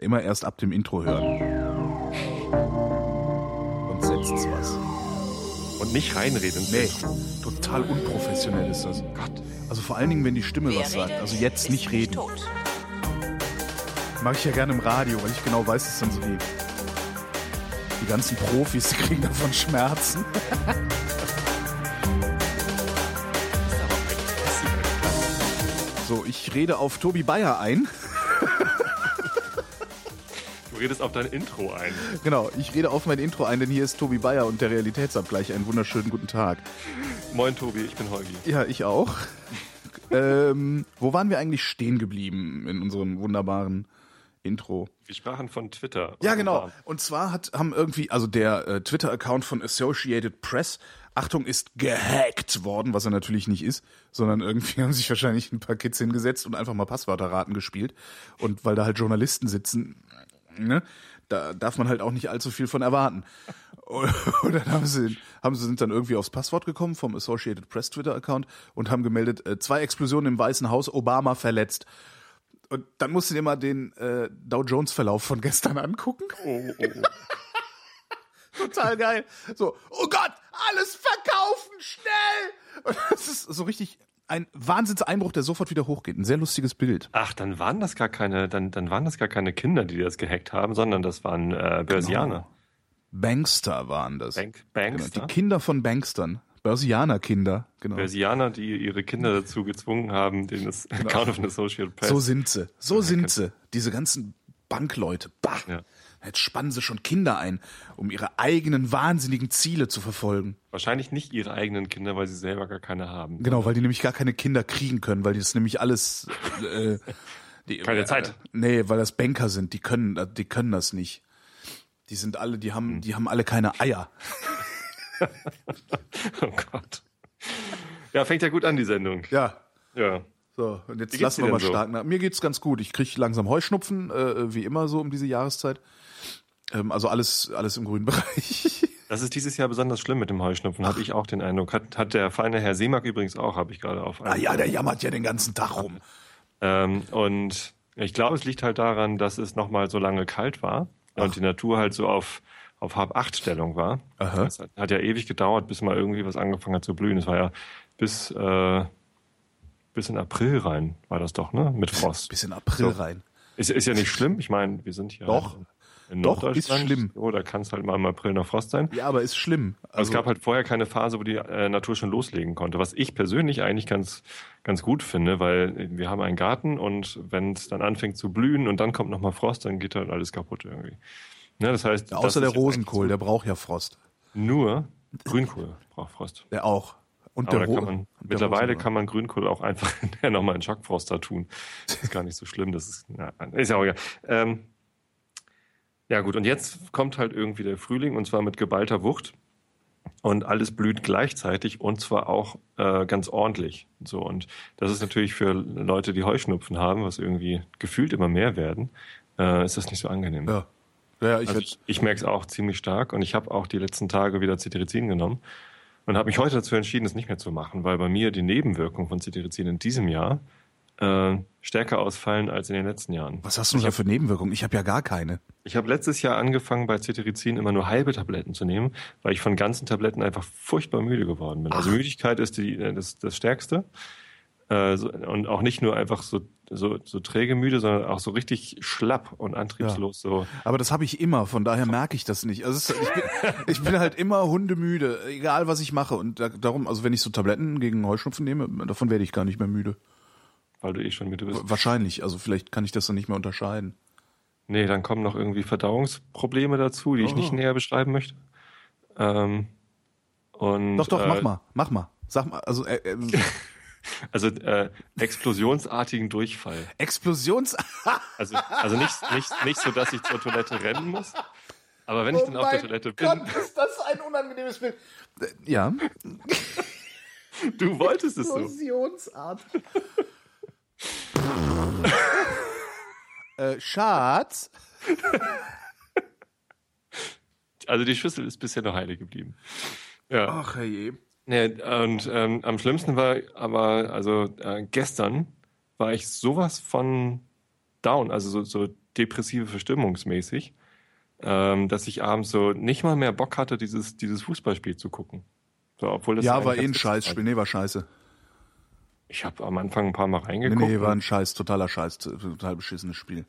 Immer erst ab dem Intro hören. Und setzt's was. Und nicht reinreden. Nee, total unprofessionell ist das. Gott. Also vor allen Dingen, wenn die Stimme was sagt. Also jetzt nicht reden. Mache ich ja gerne im Radio, weil ich genau weiß, dass dann so die, die ganzen Profis die kriegen davon Schmerzen. so, ich rede auf Tobi Bayer ein. Du redest auf dein Intro ein. Genau, ich rede auf mein Intro ein, denn hier ist Tobi Bayer und der Realitätsabgleich. Einen wunderschönen guten Tag. Moin Tobi, ich bin Holgi. Ja, ich auch. ähm, wo waren wir eigentlich stehen geblieben in unserem wunderbaren Intro? Wir sprachen von Twitter. Ja, genau. Und zwar hat, haben irgendwie, also der äh, Twitter-Account von Associated Press, Achtung, ist gehackt worden, was er natürlich nicht ist, sondern irgendwie haben sich wahrscheinlich ein paar Kids hingesetzt und einfach mal Passwörterraten gespielt. Und weil da halt Journalisten sitzen, ne, da darf man halt auch nicht allzu viel von erwarten. Und, dann haben sie, haben sie sind dann irgendwie aufs Passwort gekommen vom Associated Press Twitter-Account und haben gemeldet, äh, zwei Explosionen im Weißen Haus, Obama verletzt. Und dann musst du dir mal den äh, Dow Jones Verlauf von gestern angucken. Oh, oh, oh. Total geil. So, oh Gott, alles verkaufen, schnell! Und das ist so richtig ein Wahnsinnseinbruch, der sofort wieder hochgeht. Ein sehr lustiges Bild. Ach, dann waren das gar keine, dann, dann waren das gar keine Kinder, die das gehackt haben, sondern das waren äh, Börsianer. Genau. Bankster waren das. Bank, Genau, Bankster. die Kinder von Bankstern. Börsianer-Kinder, genau. Börsianer, die ihre Kinder dazu gezwungen haben, den das Account of an Associated Press. So sind sie. So sind sie. Diese ganzen Bankleute. Bah. Ja. Jetzt spannen sie schon Kinder ein, um ihre eigenen wahnsinnigen Ziele zu verfolgen. Wahrscheinlich nicht ihre eigenen Kinder, weil sie selber gar keine haben. Genau, weil die nämlich gar keine Kinder kriegen können, weil die das nämlich alles äh, die, Keine Zeit. Äh, nee, weil das Banker sind, die können die können das nicht. Die sind alle, die Hm. haben die haben alle keine Eier. Oh Gott. Ja, fängt ja gut an, die Sendung. Ja. Ja. So, und jetzt lassen wir mal so? stark nach. Mir geht's ganz gut. Ich krieg langsam Heuschnupfen, äh, wie immer so um diese Jahreszeit. Ähm, also alles alles im grünen Bereich. Das ist dieses Jahr besonders schlimm mit dem Heuschnupfen, habe ich auch den Eindruck. Hat, hat der feine Herr Seemack übrigens auch, habe ich gerade auf ah ja, der jammert ja den ganzen Tag rum. Ähm, und ich glaube, es liegt halt daran, dass es nochmal so lange kalt war und die Natur halt so auf, auf Halb-Acht-Stellung war. Aha. Es hat, hat ja ewig gedauert, bis mal irgendwie was angefangen hat zu blühen. Es war ja bis, äh, bis in April rein, war das doch, ne? Mit Frost. Bis in April So. rein. Ist, ist ja nicht schlimm. Ich meine, wir sind hier Doch. in Doch, ist schlimm. Oh, da kann es halt mal im April noch Frost sein. Ja, aber ist schlimm. Aber es gab halt vorher keine Phase, wo die äh, Natur schon loslegen konnte, was ich persönlich eigentlich ganz, ganz gut finde, weil wir haben einen Garten und wenn es dann anfängt zu blühen und dann kommt nochmal Frost, dann geht halt alles kaputt irgendwie. Ne, das heißt, das außer der ist jetzt Rosenkohl, der braucht ja Frost. nur Grünkohl braucht Frost. Der auch. Und Aber da kann man, mittlerweile kann man Grünkohl auch einfach nochmal in Schockfroster tun. Das ist gar nicht so schlimm, das ist, na, ist ja auch egal. Ähm, ja gut, und jetzt kommt halt irgendwie der Frühling und zwar mit geballter Wucht und alles blüht gleichzeitig und zwar auch äh, ganz ordentlich. So und das ist natürlich für Leute, die Heuschnupfen haben, was irgendwie gefühlt immer mehr werden, äh, ist das nicht so angenehm. Ja. Ja, ich Also ich, ich merke es auch ziemlich stark und ich habe auch die letzten Tage wieder Cetirizin genommen und habe mich heute dazu entschieden, es nicht mehr zu machen, weil bei mir die Nebenwirkungen von Cetirizin in diesem Jahr äh, stärker ausfallen als in den letzten Jahren. was hast du denn da für Nebenwirkungen? Ich habe ja gar keine. Ich habe letztes Jahr angefangen, bei Cetirizin immer nur halbe Tabletten zu nehmen, weil ich von ganzen Tabletten einfach furchtbar müde geworden bin. Also Müdigkeit ist die, äh, das, das Stärkste. Äh, so, und auch nicht nur einfach so, so, so träge müde, sondern auch so richtig schlapp und antriebslos. So. Aber das habe ich immer, von daher merke ich das nicht. Also ist, ich, bin, ich bin halt immer hundemüde, egal was ich mache. Und da, darum, also wenn ich so Tabletten gegen Heuschnupfen nehme, davon werde ich gar nicht mehr müde. Weil du eh schon müde bist. Wahrscheinlich, also vielleicht kann ich das dann nicht mehr unterscheiden. Nee, dann kommen noch irgendwie Verdauungsprobleme dazu, die ich nicht Oh. näher beschreiben möchte. Ähm, und, Doch, doch, äh, mach mal, mach mal. Sag mal, also äh, äh, Also äh, explosionsartigen Durchfall. Explosions... Also, also nicht, nicht, nicht so, dass ich zur Toilette rennen muss. Aber wenn ich dann auf der Toilette bin, ist das ein unangenehmes Bild. Äh, Ja, du wolltest es so. Explosionsart. äh, Schatz. Also die Schüssel ist bisher noch heilig geblieben. Ja. Ach je. Nee, und ähm, am schlimmsten war aber, also äh, gestern war ich sowas von down, also so, so depressive Verstimmungsmäßig, ähm, dass ich abends so nicht mal mehr Bock hatte, dieses, dieses Fußballspiel zu gucken. So, obwohl das Ja, war eh ein Scheißspiel. Nee, war scheiße. Ich habe am Anfang ein paar Mal Nee, reingeguckt. nee, war ein Scheiß, totaler Scheiß, total beschissenes Spiel.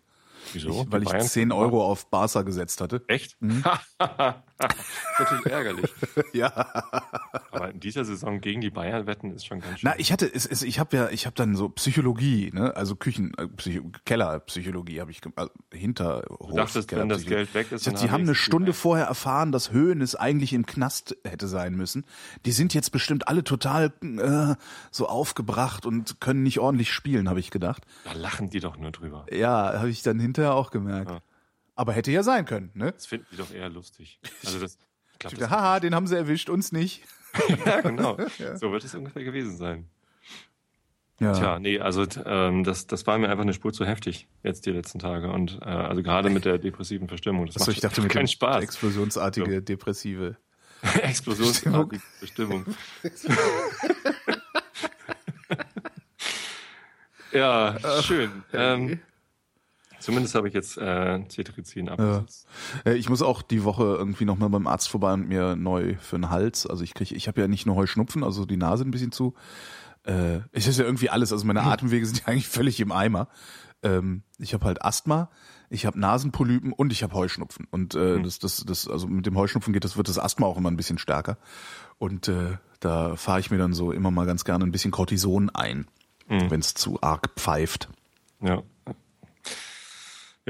Wieso? Ich, weil Die ich Bayern 10 waren- Euro auf Barca gesetzt hatte. Echt? Mhm. natürlich ärgerlich. Ja. Aber in dieser Saison gegen die Bayern wetten ist schon ganz schön. Na, ich hatte, es, es, ich habe ja, ich habe dann so Psychologie, ne, also Küchen, äh, Psycho Kellerpsychologie habe ich, also hinter du dachtest, wenn das Geld weg ist, Ich dachte, die haben eine Stunde vorher erfahren, dass Höhen eigentlich im Knast hätte sein müssen. Die sind jetzt bestimmt alle total äh, so aufgebracht und können nicht ordentlich spielen, habe ich gedacht. Da lachen die doch nur drüber. Ja, habe ich dann hinterher auch gemerkt. Ja. Aber hätte ja sein können, ne? Das finden die doch eher lustig. Also das, ich glaube, Ich das Haha, den haben sie erwischt, uns nicht. ja, genau. So wird es ungefähr gewesen sein. Ja. Tja, nee, also ähm, das, das war mir einfach eine Spur zu heftig jetzt die letzten Tage und äh, also gerade mit der depressiven Verstimmung. Das Achso, macht ich dachte mit keinen Spaß. explosionsartige Depressive. Explosionsartige Bestimmung. ja, schön. Ähm, zumindest habe ich jetzt äh, Cetirizin abgesetzt. Äh, Ich muss auch die Woche irgendwie nochmal beim Arzt vorbei und mir neu für den Hals. Also ich kriege, ich habe ja nicht nur Heuschnupfen, also die Nase ein bisschen zu. Äh, es ist ja irgendwie alles, also meine Atemwege sind ja eigentlich völlig im Eimer. Ähm, ich habe halt Asthma, ich habe Nasenpolypen und ich habe Heuschnupfen. Und äh, das, das, das, also mit dem Heuschnupfen geht das, wird das Asthma auch immer ein bisschen stärker. Und äh, da fahre ich mir dann so immer mal ganz gerne ein bisschen Cortison ein, wenn es zu arg pfeift. Ja.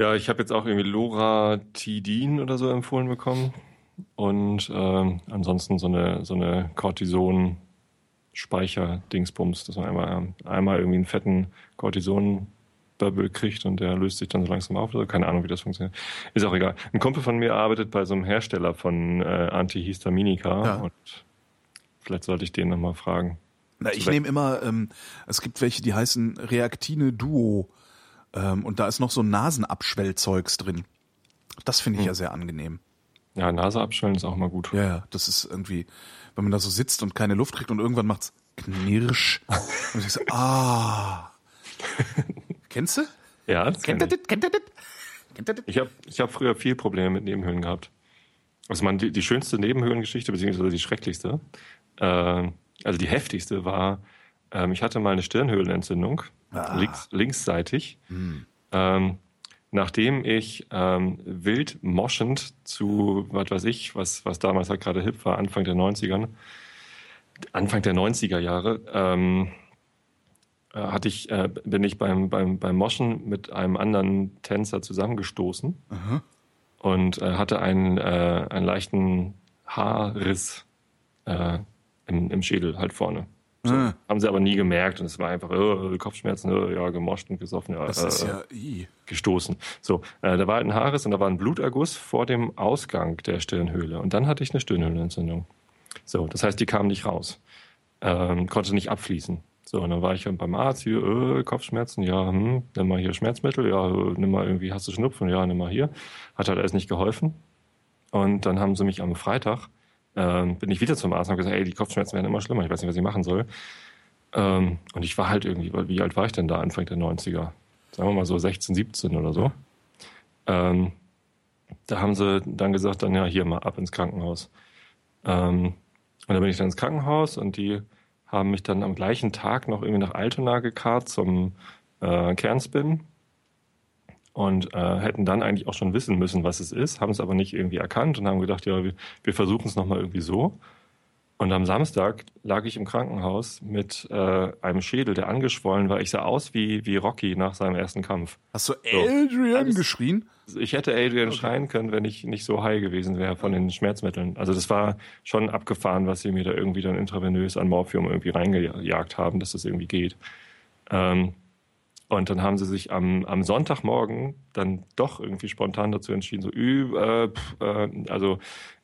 Ja, ich habe jetzt auch irgendwie Loratidin oder so empfohlen bekommen. Und ähm, ansonsten so eine, so eine Cortison-Speicher-Dingsbums, dass man einmal, einmal irgendwie einen fetten Cortison-Bubble kriegt und der löst sich dann so langsam auf. Oder keine Ahnung, wie das funktioniert. Ist auch egal. Ein Kumpel von mir arbeitet bei so einem Hersteller von äh, Antihistaminika Ja. und vielleicht sollte ich den nochmal fragen. Na, ich nehme immer, ähm, es gibt welche, die heißen Reaktine Duo. Ähm, und da ist noch so Nasenabschwellzeugs drin. Das finde ich ja sehr angenehm. Ja, Nase abschwellen ist auch mal gut. Ja, ja, das ist irgendwie, wenn man da so sitzt und keine Luft kriegt und irgendwann macht's knirsch. und ich so, ah. Kennst du? Ja, das kenn ich. das? Kennt ihr das? Kennt ihr das? Ich habe ich hab früher viel Probleme mit Nebenhöhlen gehabt. Also man, die, die schönste Nebenhöhlengeschichte, beziehungsweise die schrecklichste, äh, also die heftigste war, ähm, ich hatte mal eine Stirnhöhlenentzündung, Ah. links, linksseitig, ähm, nachdem ich ähm, wild moschend zu, was weiß ich, was, was damals halt gerade hip war, Anfang der 90ern, Anfang der 90er Jahre, ähm, äh, hatte ich, äh, bin ich beim, beim, beim Moschen mit einem anderen Tänzer zusammengestoßen Aha. und äh, hatte einen, äh, einen leichten Haarriss äh, im, im Schädel halt vorne. So. Ah. Haben sie aber nie gemerkt und es war einfach äh, Kopfschmerzen, äh, ja, gemoscht und gesoffen, ja, Das ist äh, ja, gestoßen. So, äh, da war halt ein Haarriss und da war ein Bluterguss vor dem Ausgang der Stirnhöhle und dann hatte ich eine Stirnhöhlenentzündung. So, das heißt, die kam nicht raus, ähm, konnte nicht abfließen. So, und dann war ich beim Arzt, hier, äh, Kopfschmerzen, ja, hm, nimm mal hier Schmerzmittel, ja, äh, nimm mal irgendwie, hast du Schnupfen, ja, nimm mal hier. Hat halt alles nicht geholfen. Und dann haben sie mich am Freitag, ähm, bin ich wieder zum Arzt und habe gesagt, ey, die Kopfschmerzen werden immer schlimmer, ich weiß nicht, was ich machen soll. Ähm, und ich war halt irgendwie, wie alt war ich denn da, Anfang der 90er? Sagen wir mal so 16, 17 oder so. Ähm, da haben sie dann gesagt, dann ja, hier mal ab ins Krankenhaus. Ähm, und dann bin ich dann ins Krankenhaus und die haben mich dann am gleichen Tag noch irgendwie nach Altona gekarrt zum äh, Kernspin und äh, hätten dann eigentlich auch schon wissen müssen, was es ist, haben es aber nicht irgendwie erkannt und haben gedacht, ja, wir, wir versuchen es nochmal irgendwie so. Und am Samstag lag ich im Krankenhaus mit äh, einem Schädel, der angeschwollen war. Ich sah aus wie, wie Rocky nach seinem ersten Kampf. Hast du Adrian Alles- geschrien? Ich hätte Adrian schreien können, wenn ich nicht so high gewesen wäre von den Schmerzmitteln. Also das war schon abgefahren, was sie mir da irgendwie dann intravenös an Morphium irgendwie reingejagt haben, dass das irgendwie geht. Ähm, und dann haben sie sich am, am Sonntagmorgen dann doch irgendwie spontan dazu entschieden, so, äh, pf, äh, also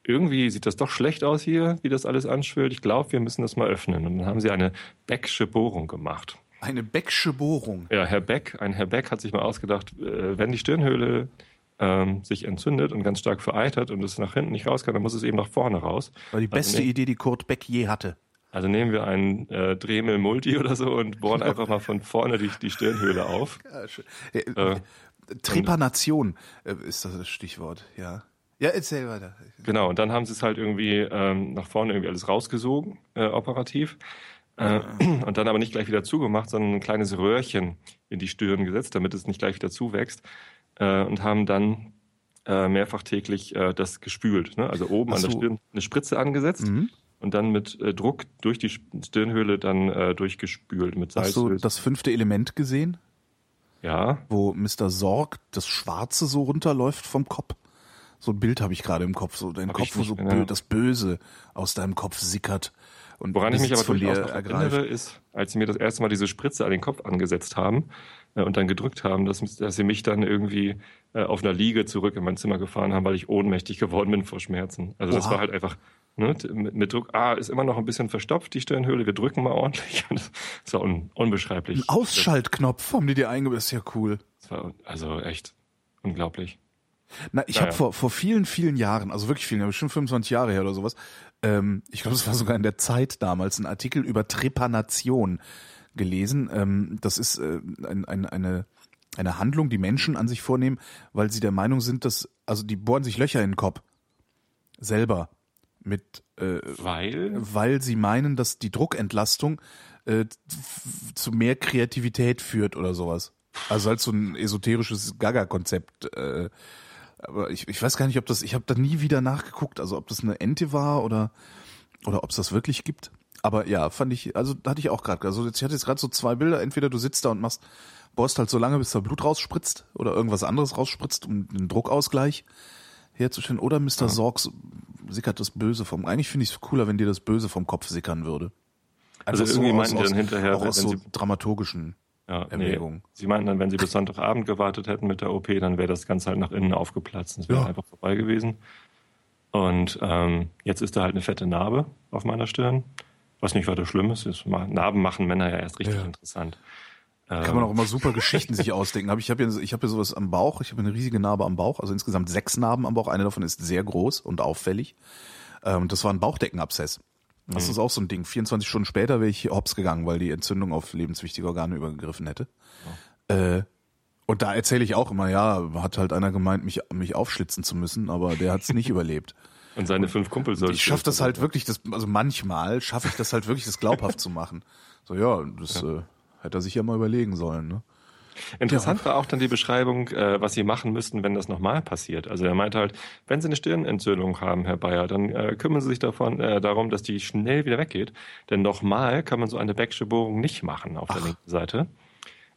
irgendwie sieht das doch schlecht aus hier, wie das alles anschwillt. Ich glaube, wir müssen das mal öffnen. Und dann haben sie eine Becksche Bohrung gemacht. Eine Becksche Bohrung. Ja, Herr Beck, ein Herr Beck hat sich mal ausgedacht, äh, wenn die Stirnhöhle ähm, sich entzündet und ganz stark vereitert und es nach hinten nicht raus kann, dann muss es eben nach vorne raus. War die beste Also ne- Idee, die Kurt Beck je hatte. Also nehmen wir einen äh, Dremel Multi oder so und bohren einfach mal von vorne die, die Stirnhöhle auf. Ja. Äh, Äh, Trepanation äh, ist das Stichwort, ja. Ja, erzähl weiter. Genau, und dann haben sie es halt irgendwie ähm, nach vorne irgendwie alles rausgesogen, äh, operativ. Äh, und dann aber nicht gleich wieder zugemacht, sondern ein kleines Röhrchen in die Stirn gesetzt, damit es nicht gleich wieder zuwächst. Äh, und haben dann äh, mehrfach täglich das gespült. Ne? Also oben Ach an der so. Stirn eine Spritze angesetzt Mhm. Und dann mit äh, Druck durch die Stirnhöhle dann äh, durchgespült mit Hast du Salz. das fünfte Element gesehen, ja, wo Mr. Sorg das Schwarze so runterläuft vom Kopf? So ein Bild habe ich gerade im Kopf, so dein Kopf, wo so bö das Böse aus deinem Kopf sickert. Und Woran ich mich aber durchaus dir noch erinnere, ist, als sie mir das erste Mal diese Spritze an den Kopf angesetzt haben äh, und dann gedrückt haben, dass, dass sie mich dann irgendwie äh, auf einer Liege zurück in mein Zimmer gefahren haben, weil ich ohnmächtig geworden bin vor Schmerzen. Also das Oha. war halt einfach ne, mit, mit Druck. Ah, ist immer noch ein bisschen verstopft, die Stirnhöhle. Wir drücken mal ordentlich. Das war un, unbeschreiblich. Ein Ausschaltknopf haben die dir eingebaut, ist ja cool. Das war also echt unglaublich. Na, ich Naja. habe vor, vor vielen, vielen Jahren, also wirklich vielen, Jahren, bestimmt 25 Jahre her oder sowas, ähm, ich glaube, es war sogar in der Zeit damals, ein Artikel über Trepanation gelesen. Ähm, das ist äh, ein, ein, eine, eine Handlung, die Menschen an sich vornehmen, weil sie der Meinung sind, dass, also die bohren sich Löcher in den Kopf. Selber. Mit, äh, Weil weil sie meinen, dass die Druckentlastung äh, zu mehr Kreativität führt oder sowas. Also halt so ein esoterisches Gaga-Konzept. Äh, aber ich, ich weiß gar nicht, ob das, ich habe da nie wieder nachgeguckt, also ob das eine Ente war oder oder ob es das wirklich gibt. Aber ja, fand ich, also da hatte ich auch gerade, also ich hatte jetzt gerade so zwei Bilder, entweder du sitzt da und machst, bohrst halt so lange, bis da Blut rausspritzt oder irgendwas anderes rausspritzt, um den Druckausgleich herzustellen, oder Mr. Sorgs sickert das Böse vom, eigentlich finde ich es cooler, wenn dir das Böse vom Kopf sickern würde. Also Einfach irgendwie aus- meinten die aus- dann hinterher, auch aus so sie- dramaturgischen Ja, nee. Erwägung. Sie meinten dann, wenn sie bis Sonntagabend gewartet hätten mit der OP, dann wäre das Ganze halt nach innen aufgeplatzt. Das wäre Ja. einfach vorbei gewesen. Und ähm, jetzt ist da halt eine fette Narbe auf meiner Stirn, was nicht weiter schlimm ist. Narben machen Männer ja erst richtig Ja. interessant. Kann man auch immer super Geschichten sich ausdenken. Hab ich habe ja, ich hab ja sowas am Bauch, ich habe eine riesige Narbe am Bauch, also insgesamt sechs Narben am Bauch. Eine davon ist sehr groß und auffällig. Ähm, das war ein Bauchdeckenabszess. Das ist auch so ein Ding. 24 Stunden später wäre ich hops gegangen, weil die Entzündung auf lebenswichtige Organe übergegriffen hätte. Äh, und da erzähle ich auch immer, ja, hat halt einer gemeint, mich, mich aufschlitzen zu müssen, aber der hat es nicht überlebt. Und seine fünf Kumpel sollten. Ich schaffe das halt wirklich, das, also manchmal schaffe ich das halt wirklich, das glaubhaft zu machen. So, ja, das Äh, hätte er sich ja mal überlegen sollen, ne? Interessant war auch dann die Beschreibung, äh, was sie machen müssten, wenn das nochmal passiert. Also er meinte halt, wenn Sie eine Stirnentzündung haben, Herr Bayer, dann äh, kümmern Sie sich davon, äh, darum, dass die schnell wieder weggeht. Denn nochmal kann man so eine Becksche Bohrung nicht machen auf der linken Seite.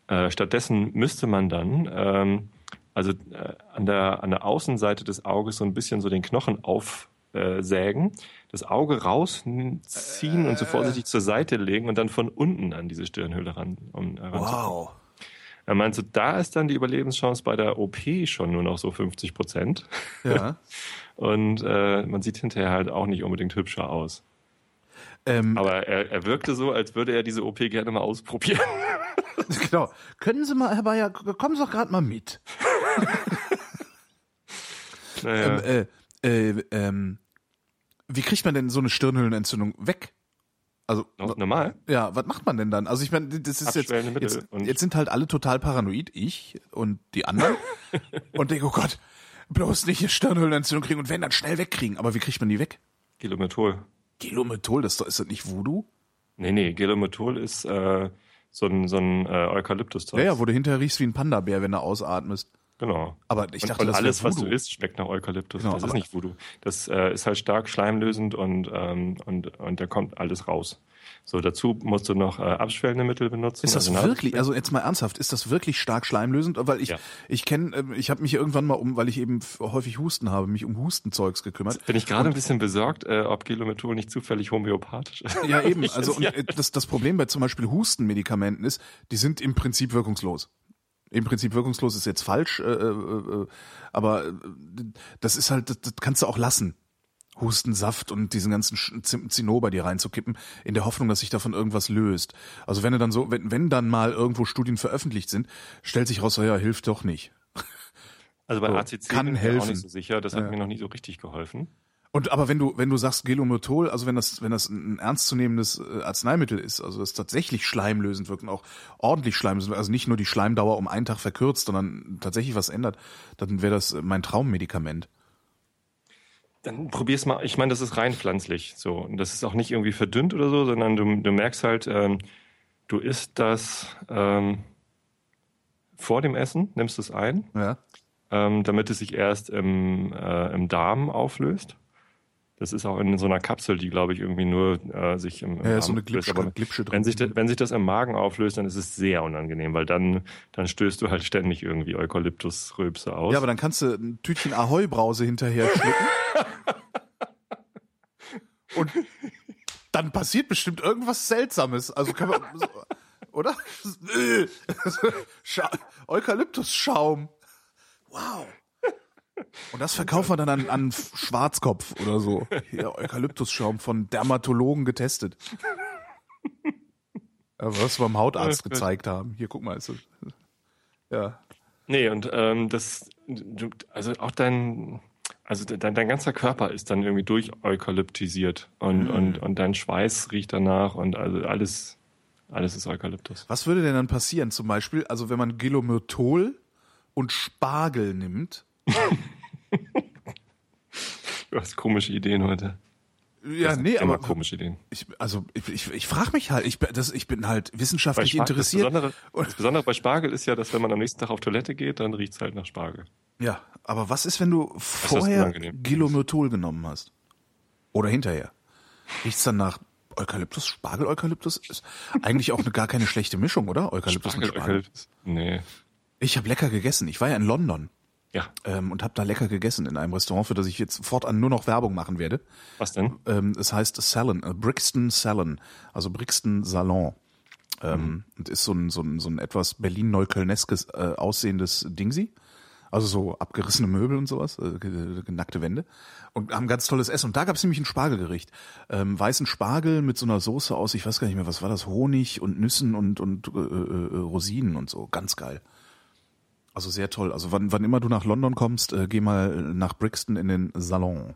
Äh, stattdessen müsste man dann ähm, also äh, an, der, an der Außenseite des Auges so ein bisschen so den Knochen aufsägen, das Auge rausziehen und so vorsichtig zur Seite legen und dann von unten an diese Stirnhöhle ran, um heranzukommen. Wow. Er meinte, da ist dann die Überlebenschance bei der OP schon nur noch so 50 Prozent. Ja. Und äh, man sieht hinterher halt auch nicht unbedingt hübscher aus. Ähm, Aber er, er wirkte so, als würde er diese OP gerne mal ausprobieren. genau. Können Sie mal, Herr Bayer, kommen Sie doch gerade mal mit. Naja, Ähm, äh, äh, ähm, wie kriegt man denn so eine Stirnhöhlenentzündung weg? Also, normal. ja, was macht man denn dann? Also ich meine, das ist jetzt, jetzt, jetzt sind halt alle total paranoid, ich und die anderen. und denke, oh Gott, bloß nicht eine Stirnhöhlenentzündung kriegen und wenn, dann schnell wegkriegen. Aber wie kriegt man die weg? Gelomethol. Gelomethol, das ist, das nicht Voodoo? Nee, nee, Gelomethol ist äh, so ein, so ein äh, Eukalyptuszeug. Ja, ja, wo du hinterher riechst wie ein Panda-Bär, wenn du ausatmest. Genau. Aber ich und, dachte, und das alles, was du isst, schmeckt nach Eukalyptus. Genau, das ist nicht Voodoo. Das äh, ist halt stark schleimlösend und, ähm, und, und da kommt alles raus. So, dazu musst du noch äh, abschwellende Mittel benutzen. Ist das also wirklich, also jetzt mal ernsthaft, ist das wirklich stark schleimlösend? Weil ich, Ja. ich kenne, äh, ich habe mich irgendwann mal um, weil ich eben häufig Husten habe, mich um Hustenzeugs gekümmert. Bin ich gerade ein bisschen besorgt, äh, ob Gelomethol nicht zufällig homöopathisch ist. Ja, eben. Also und ja. äh, das, das Problem bei zum Beispiel Hustenmedikamenten ist, die sind im Prinzip wirkungslos. Im Prinzip wirkungslos ist jetzt falsch, äh, äh, äh, aber äh, das ist halt, das, das kannst du auch lassen. Hustensaft und diesen ganzen Zinnober dir reinzukippen, in der Hoffnung, dass sich davon irgendwas löst. Also wenn du dann so, wenn, wenn dann mal irgendwo Studien veröffentlicht sind, stellt sich raus, ja, hilft doch nicht. Also bei So, ACC kann bin ich mir auch helfen. nicht so sicher. Das hat Ja. mir noch nie so richtig geholfen. Und aber wenn du wenn du sagst Gelomyrtol, also wenn das wenn das ein ernstzunehmendes äh, Arzneimittel ist, also das tatsächlich schleimlösend wirkt und auch ordentlich schleimlösend, also nicht nur die Schleimdauer um einen Tag verkürzt, sondern tatsächlich was ändert, dann wäre das mein Traummedikament. Dann probier's mal. Ich meine, das ist rein pflanzlich. So, und das ist auch nicht irgendwie verdünnt oder so, sondern du, du merkst halt, ähm, du isst das ähm, vor dem Essen, nimmst es ein, Ja. ähm, damit es sich erst im, äh, im Darm auflöst. Das ist auch in so einer Kapsel, die, glaube ich, irgendwie nur äh, sich im, im Ja, Darm so eine. Glipsche, Aber Glipsche drin. wenn sich, das, wenn sich das im Magen auflöst, dann ist es sehr unangenehm, weil dann, dann stößt du halt ständig irgendwie Eukalyptusrülpse aus. Ja, aber dann kannst du ein Tütchen Ahoi-Brause hinterher schlucken. Und dann passiert bestimmt irgendwas Seltsames. Also kann man, so- oder? Scha Eukalyptusschaum. Wow. Und das verkaufen wir dann an, an Schwarzkopf oder so. Hier, Eukalyptusschaum von Dermatologen getestet. Was wir beim Hautarzt gezeigt haben. Hier, guck mal, ist das, ja. Nee, und ähm, das, also auch dein, also dein, dein ganzer Körper ist dann irgendwie durcheukalyptisiert und, Mhm. und, und dein Schweiß riecht danach und also alles, alles ist Eukalyptus. Was würde denn dann passieren? Zum Beispiel, also wenn man Gelomyrtol und Spargel nimmt. Du hast komische Ideen heute. Ja, nee, aber komische Ideen. ich, also ich, ich, ich frage mich halt, ich, bin- das, ich bin halt wissenschaftlich Spargel- interessiert. Das Besondere, das Besondere bei Spargel ist ja, dass wenn man am nächsten Tag auf Toilette geht, dann riecht's halt nach Spargel. Ja, aber was ist, wenn du vorher. Gelomyrtol genommen hast? Oder hinterher? Riecht's dann nach Eukalyptus, Spargel-Eukalyptus? Ist eigentlich auch eine, gar keine schlechte Mischung, oder? Eukalyptus Spargel, mit Spargel. Eukalyptus. Nee. Ich habe lecker gegessen. Ich war ja in London Ja. ähm, und habe da lecker gegessen in einem Restaurant, für das ich jetzt fortan nur noch Werbung machen werde. Was denn? Ähm, es heißt Salon, äh, Brixton Salon, also Brixton Salon. Ähm, Mhm. Und ist so ein, so ein, so ein etwas Berlin-Neuköllneskes äh, aussehendes Dingsi. Also so abgerissene Möbel und sowas, äh, genackte Wände. Und haben ganz tolles Essen. Und da gab es nämlich ein Spargelgericht. Ähm, weißen Spargel mit so einer Soße aus, ich weiß gar nicht mehr, was war das? Honig und Nüssen und, und äh, äh, Rosinen und so. Ganz geil. Also sehr toll. Also wann, wann immer du nach London kommst, äh, geh mal nach Brixton in den Salon.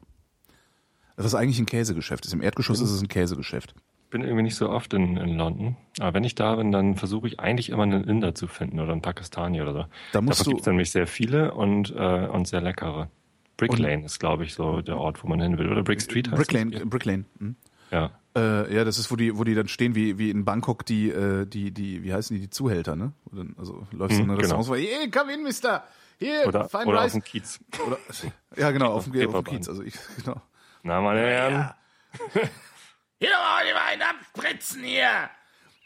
Das ist eigentlich ein Käsegeschäft. Ist Im Erdgeschoss ist es ein Käsegeschäft. bin irgendwie nicht so oft in, in London. Aber wenn ich da bin, dann versuche ich eigentlich immer einen Inder zu finden oder einen Pakistani oder so. Da musst Davon du- gibt es nämlich sehr viele und, äh, und sehr leckere. Brick Lane ist, glaube ich, so der Ort, wo man hin will. Oder Brick Street heißt Brick Lane? Brick Lane. Hm. Ja. Äh, ja, das ist, wo die, wo die dann stehen, wie, wie in Bangkok die, äh, die, die, wie heißen die, die Zuhälter, ne? Dann, also läufst du Hm, in ein genau. Restaurant, so, hey, come in, Mister! Hier, Oder, fine oder auf rice. dem Kiez. Oder, ja, genau, auf dem, auf dem. Kiez. Also ich, genau. Na, meine Herren. Hier mal die Wein abspritzen hier!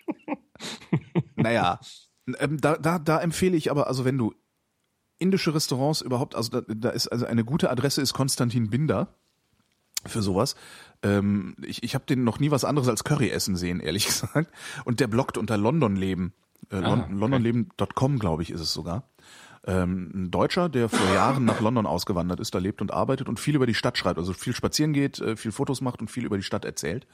naja, ähm, da, da, da empfehle ich aber, also wenn du indische Restaurants überhaupt, also da, da ist also eine gute Adresse ist Konstantin Binder für sowas. Ähm, ich ich habe den noch nie was anderes als Curry essen sehen, ehrlich gesagt. Und der bloggt unter Londonleben. Äh, Ah, okay. Londonleben.com, glaube ich, ist es sogar. Ähm, ein Deutscher, der vor Jahren nach London ausgewandert ist, da lebt und arbeitet und viel über die Stadt schreibt, also viel spazieren geht, äh, viel Fotos macht und viel über die Stadt erzählt.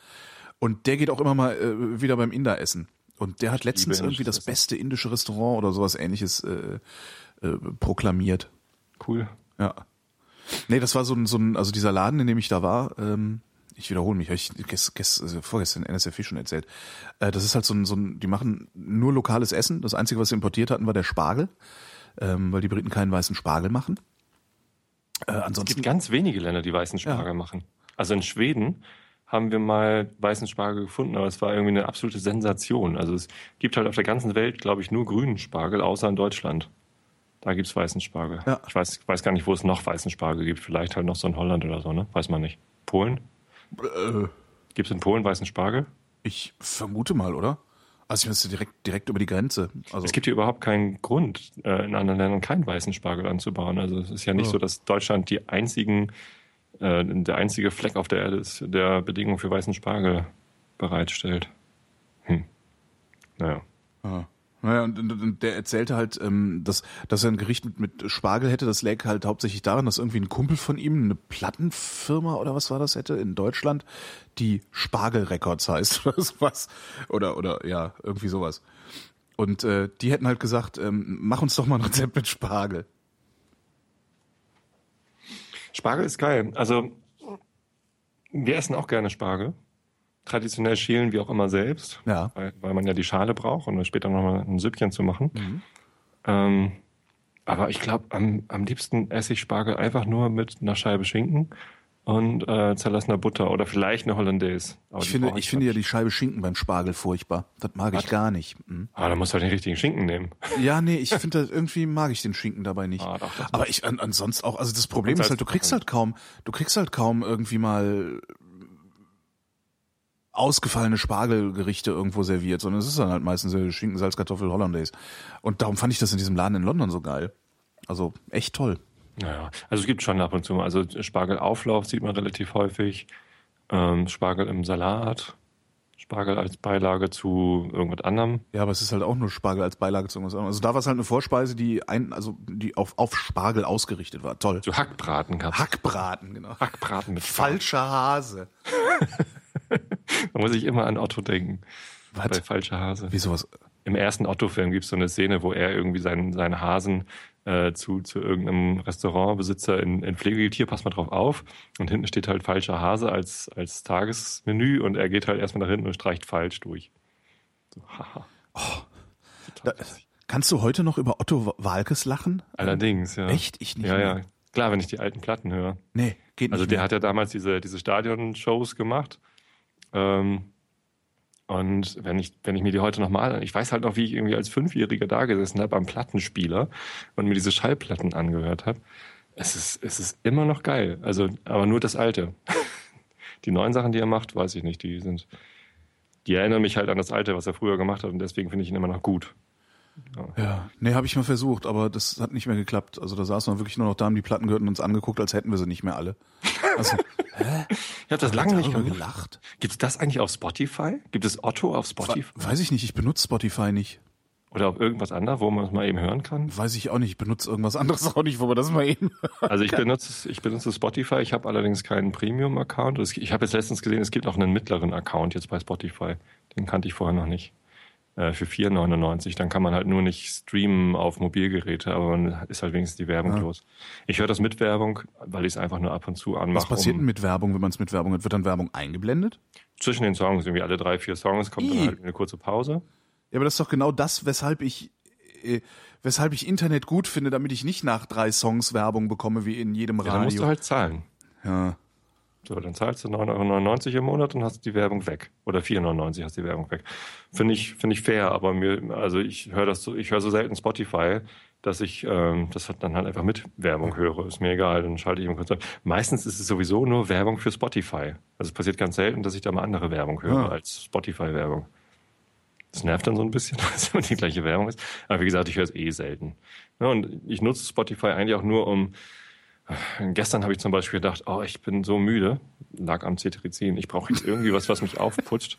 Und der geht auch immer mal äh, wieder beim Inder essen. Und der hat letztens irgendwie das beste indische Restaurant oder sowas ähnliches äh, äh, proklamiert. Cool. Ja. Nee, das war so ein, so ein, also dieser Laden, in dem ich da war, ähm, ich wiederhole mich, habe ich gest, gest, also vorgestern NSFW schon erzählt. Äh, das ist halt so ein, so ein, die machen nur lokales Essen. Das Einzige, was sie importiert hatten, war der Spargel, ähm, weil die Briten keinen weißen Spargel machen. Äh, Es ansonsten, gibt ganz wenige Länder, die weißen Spargel machen. Also in Schweden haben wir mal weißen Spargel gefunden, aber es war irgendwie eine absolute Sensation. Also es gibt halt auf der ganzen Welt, glaube ich, nur grünen Spargel, außer in Deutschland. Da gibt's weißen Spargel. Ja. Ich weiß, weiß gar nicht, wo es noch weißen Spargel gibt. Vielleicht halt noch so in Holland oder so, ne? Weiß man nicht. Polen? äh, Gibt's in Polen weißen Spargel? ich vermute mal, oder? Also ich müsste direkt, direkt über die Grenze. Also Es gibt hier überhaupt keinen Grund, äh, in anderen Ländern keinen weißen Spargel anzubauen. Also es ist ja nicht Ja. so, dass Deutschland die einzigen, äh, der einzige Fleck auf der Erde ist, der Bedingungen für weißen Spargel bereitstellt. Hm. Naja. Ja. Naja, und, und, und der erzählte halt, ähm, dass, dass er ein Gericht mit, mit Spargel hätte. Das lag halt hauptsächlich daran, dass irgendwie ein Kumpel von ihm eine Plattenfirma oder was war das hätte in Deutschland, die Spargel Records heißt oder sowas. Oder, oder ja, irgendwie sowas. Und äh, die hätten halt gesagt, ähm, mach uns doch mal ein Rezept mit Spargel. Spargel ist geil. Also Wir essen auch gerne Spargel. Traditionell schälen wir auch immer selbst, Ja. weil, weil man ja die Schale braucht, um dann später nochmal ein Süppchen zu machen. Mhm. Ähm, aber ich glaube, am, am liebsten esse ich Spargel einfach nur mit einer Scheibe Schinken und äh, zerlassener Butter oder vielleicht eine Hollandaise. Ich finde, brauche ich finde ja die Scheibe Schinken beim Spargel furchtbar. Das mag ich Was? gar nicht. Mhm. Ah, da musst du halt den richtigen Schinken nehmen. Ja, nee, ich finde das irgendwie mag ich den Schinken dabei nicht. Ah, doch, Aber ich an, ansonsten auch, also das Problem Und ist halt, du kriegst halt kaum, du kriegst halt kaum irgendwie mal ausgefallene Spargelgerichte irgendwo serviert, sondern es ist dann halt meistens äh, Schinken, Salz, Kartoffel, Hollandaise. Und darum fand ich das in diesem Laden in London so geil. Also echt toll. Naja, also es gibt schon ab und zu mal. Also Spargelauflauf sieht man relativ häufig. Ähm, Spargel im Salat. Spargel als Beilage zu irgendwas anderem. Ja, aber es ist halt auch nur Spargel als Beilage zu irgendwas anderem. Also da war es halt eine Vorspeise, die ein, also die auf, auf Spargel ausgerichtet war. Toll. Zu Hackbraten gab's. Hackbraten, genau. Hackbraten mit. Falscher Hase. Da muss ich immer an Otto denken. Bei Was? Falscher Hase. Wie sowas? Im ersten Otto-Film gibt es so eine Szene, wo er irgendwie seinen, seinen Hasen äh, zu, zu irgendeinem Restaurantbesitzer in, in Pflege gibt. Hier, pass mal drauf auf. Und hinten steht halt falscher Hase als, als Tagesmenü und er geht halt erstmal nach hinten und streicht falsch durch. So, haha. Da, kannst du heute noch über Otto Walkes lachen? Allerdings, ja. Echt? Ich nicht Ja, mehr. ja. Klar, wenn ich die alten Platten höre. Nee, geht nicht Also der mehr. hat ja damals diese, diese Stadion-Shows gemacht. Ähm, und wenn ich, wenn ich mir die heute nochmal, ich weiß halt noch, wie ich irgendwie als Fünfjähriger da gesessen habe am Plattenspieler und mir diese Schallplatten angehört habe. Es ist, es ist immer noch geil. Also, aber nur das Alte. Die neuen Sachen, die er macht, weiß ich nicht. Die sind, die erinnern mich halt an das Alte, was er früher gemacht hat und deswegen finde ich ihn immer noch gut. Ja, nee, habe ich mal versucht, aber das hat nicht mehr geklappt. Also da saßen wir wirklich nur noch da, haben die Platten gehört und uns angeguckt, als hätten wir sie nicht mehr alle. Also, Ich habe das lange nicht mehr gelacht. Gibt es das eigentlich auf Spotify? Gibt es Otto auf Spotify? Weiß ich nicht, ich benutze Spotify nicht. Oder auf irgendwas anderes, wo man es mal eben hören kann? Weiß ich auch nicht, ich benutze irgendwas anderes auch nicht, wo wir das mal eben. Also ich benutze, ich benutze Spotify, ich habe allerdings keinen Premium-Account. Ich habe jetzt letztens gesehen, es gibt auch einen mittleren Account jetzt bei Spotify. Den kannte ich vorher noch nicht. Äh, Für 4,99. Dann kann man halt nur nicht streamen auf Mobilgeräte, aber man ist halt wenigstens die Werbung Ja. los. Ich höre das mit Werbung, weil ich es einfach nur ab und zu anmache. Was passiert denn um, mit Werbung, wenn man es mit Werbung hat? Wird dann Werbung eingeblendet? zwischen den Songs, irgendwie alle drei, vier Songs, kommt Ih. dann halt eine kurze Pause. Ja, aber das ist doch genau das, weshalb ich, äh, weshalb ich Internet gut finde, damit ich nicht nach drei Songs Werbung bekomme, wie in jedem Ja, dann musst du Radio. halt zahlen. Ja, So, dann zahlst du 9,99 Euro im Monat und hast die Werbung weg. Oder 4,99 hast die Werbung weg. Finde ich, finde ich fair, aber mir, also ich höre das so, ich höre so selten Spotify, dass ich ähm, das dann halt einfach mit Werbung höre. Ist mir egal, dann schalte ich kurz ab. Meistens ist es sowieso nur Werbung für Spotify. Also es passiert ganz selten, dass ich da mal andere Werbung höre Ja. als Spotify-Werbung. Das nervt dann so ein bisschen, weil es immer die gleiche Werbung ist. Aber wie gesagt, ich höre es eh selten. Ja, und ich nutze Spotify eigentlich auch nur, um Gestern habe ich zum Beispiel gedacht, oh, ich bin so müde, lag am Cetirizin, ich brauche jetzt irgendwie was, was mich aufputscht.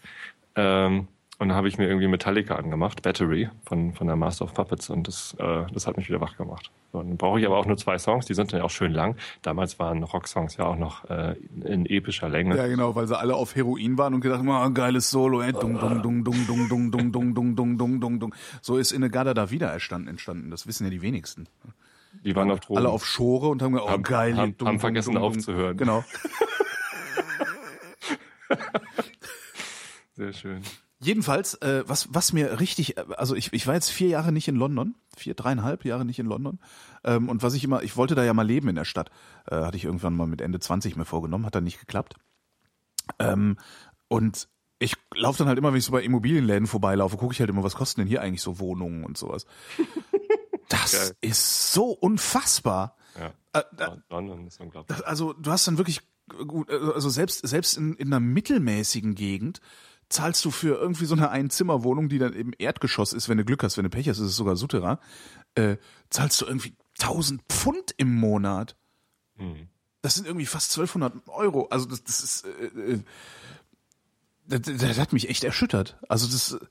Ähm, und dann habe ich mir irgendwie Metallica angemacht, Battery von, von der Master of Puppets und das, äh, das hat mich wieder wach gemacht. So, dann brauche ich aber auch nur zwei Songs, die sind dann auch schön lang. Damals waren Rocksongs ja auch noch äh, in epischer Länge. ja genau, weil sie alle auf Heroin waren und gedacht haben, ah, geiles Solo, ey, dung, dung, dung, dung, dung, dung, dung, dung, dung, dung, dung, dung. So ist Inegada da wieder erstanden, entstanden. Das wissen ja die wenigsten. Die waren auf Drogen. Alle auf Schore und haben gesagt, oh Haben- geil. haben- dung, haben vergessen dung, dung. aufzuhören. Genau. Sehr schön. Jedenfalls, äh, was, was mir richtig, äh, also ich, ich war jetzt vier Jahre nicht in London, vier, dreieinhalb Jahre nicht in London. Ähm, und was ich immer, ich wollte da ja mal leben in der Stadt. Äh, hatte ich irgendwann mal mit Ende 20 mir vorgenommen, hat dann nicht geklappt. Ähm, und ich laufe dann halt immer, wenn ich so bei Immobilienläden vorbeilaufe, gucke ich halt immer, was kosten denn hier eigentlich so Wohnungen und sowas. Das Geil. ist so unfassbar. Ja. Äh, London ist unglaublich. also du hast dann wirklich gut, also selbst selbst in, in einer mittelmäßigen Gegend zahlst du für irgendwie so eine Einzimmerwohnung, die dann im Erdgeschoss ist, wenn du Glück hast, wenn du Pech hast, ist es sogar Souterrain, äh, zahlst du irgendwie 1000 Pfund im Monat. Hm. Das sind irgendwie fast 1200 Euro. Also das, das ist, äh, äh, das, das hat mich echt erschüttert. Also das, äh,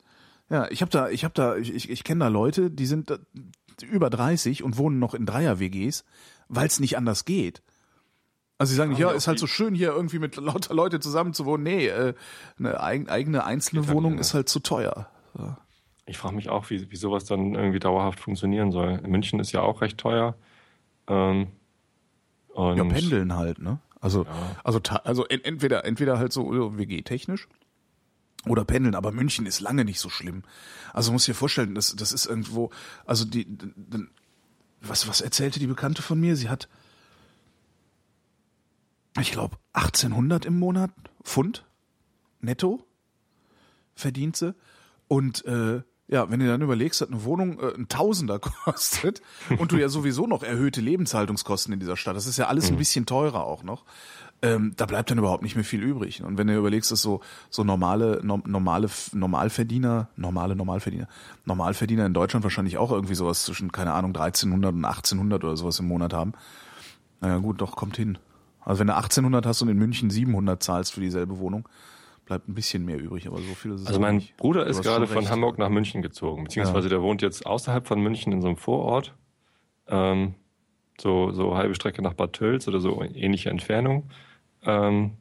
ja, ich habe da, ich habe da, ich, ich, ich kenne da Leute, die sind da über 30 und wohnen noch in Dreier-WGs, weil es nicht anders geht. Also sie sagen nicht, ja, ja, ist halt so schön hier irgendwie mit lauter Leute zusammen zu wohnen. Nee, äh, eine eig eigene einzelne halt Wohnung ist halt zu teuer. So. Ich frage mich auch, wie, wie sowas dann irgendwie dauerhaft funktionieren soll. München ist ja auch recht teuer. Ähm, Ja, pendeln halt, ne? Also, also, ta- also en- entweder, entweder halt so WG-technisch oder pendeln, aber München ist lange nicht so schlimm. Also muss dir vorstellen, das, das ist irgendwo, also die, was, was erzählte die Bekannte von mir? Sie hat, ich glaube, 1800 im Monat Pfund netto verdient sie. Und äh, ja, wenn du dann überlegst, dass eine Wohnung äh, ein Tausender kostet und du ja sowieso noch erhöhte Lebenshaltungskosten in dieser Stadt, das ist ja alles ein bisschen teurer auch noch, ähm, da bleibt dann überhaupt nicht mehr viel übrig. Und wenn du überlegst, dass so so normale no, normale Normalverdiener, normale Normalverdiener, Normalverdiener in Deutschland wahrscheinlich auch irgendwie sowas zwischen keine Ahnung 1300 und 1800 oder sowas im Monat haben. Naja gut, doch kommt hin. Also wenn du 1800 hast und in München 700 zahlst für dieselbe Wohnung, bleibt ein bisschen mehr übrig, aber so viel ist es Also mein nicht. Bruder ist gerade von. Hamburg nach München gezogen, beziehungsweise der wohnt jetzt außerhalb von München in so einem Vorort, ähm, so, so halbe Strecke nach Bad Tölz oder so ähnliche Entfernung. Ähm,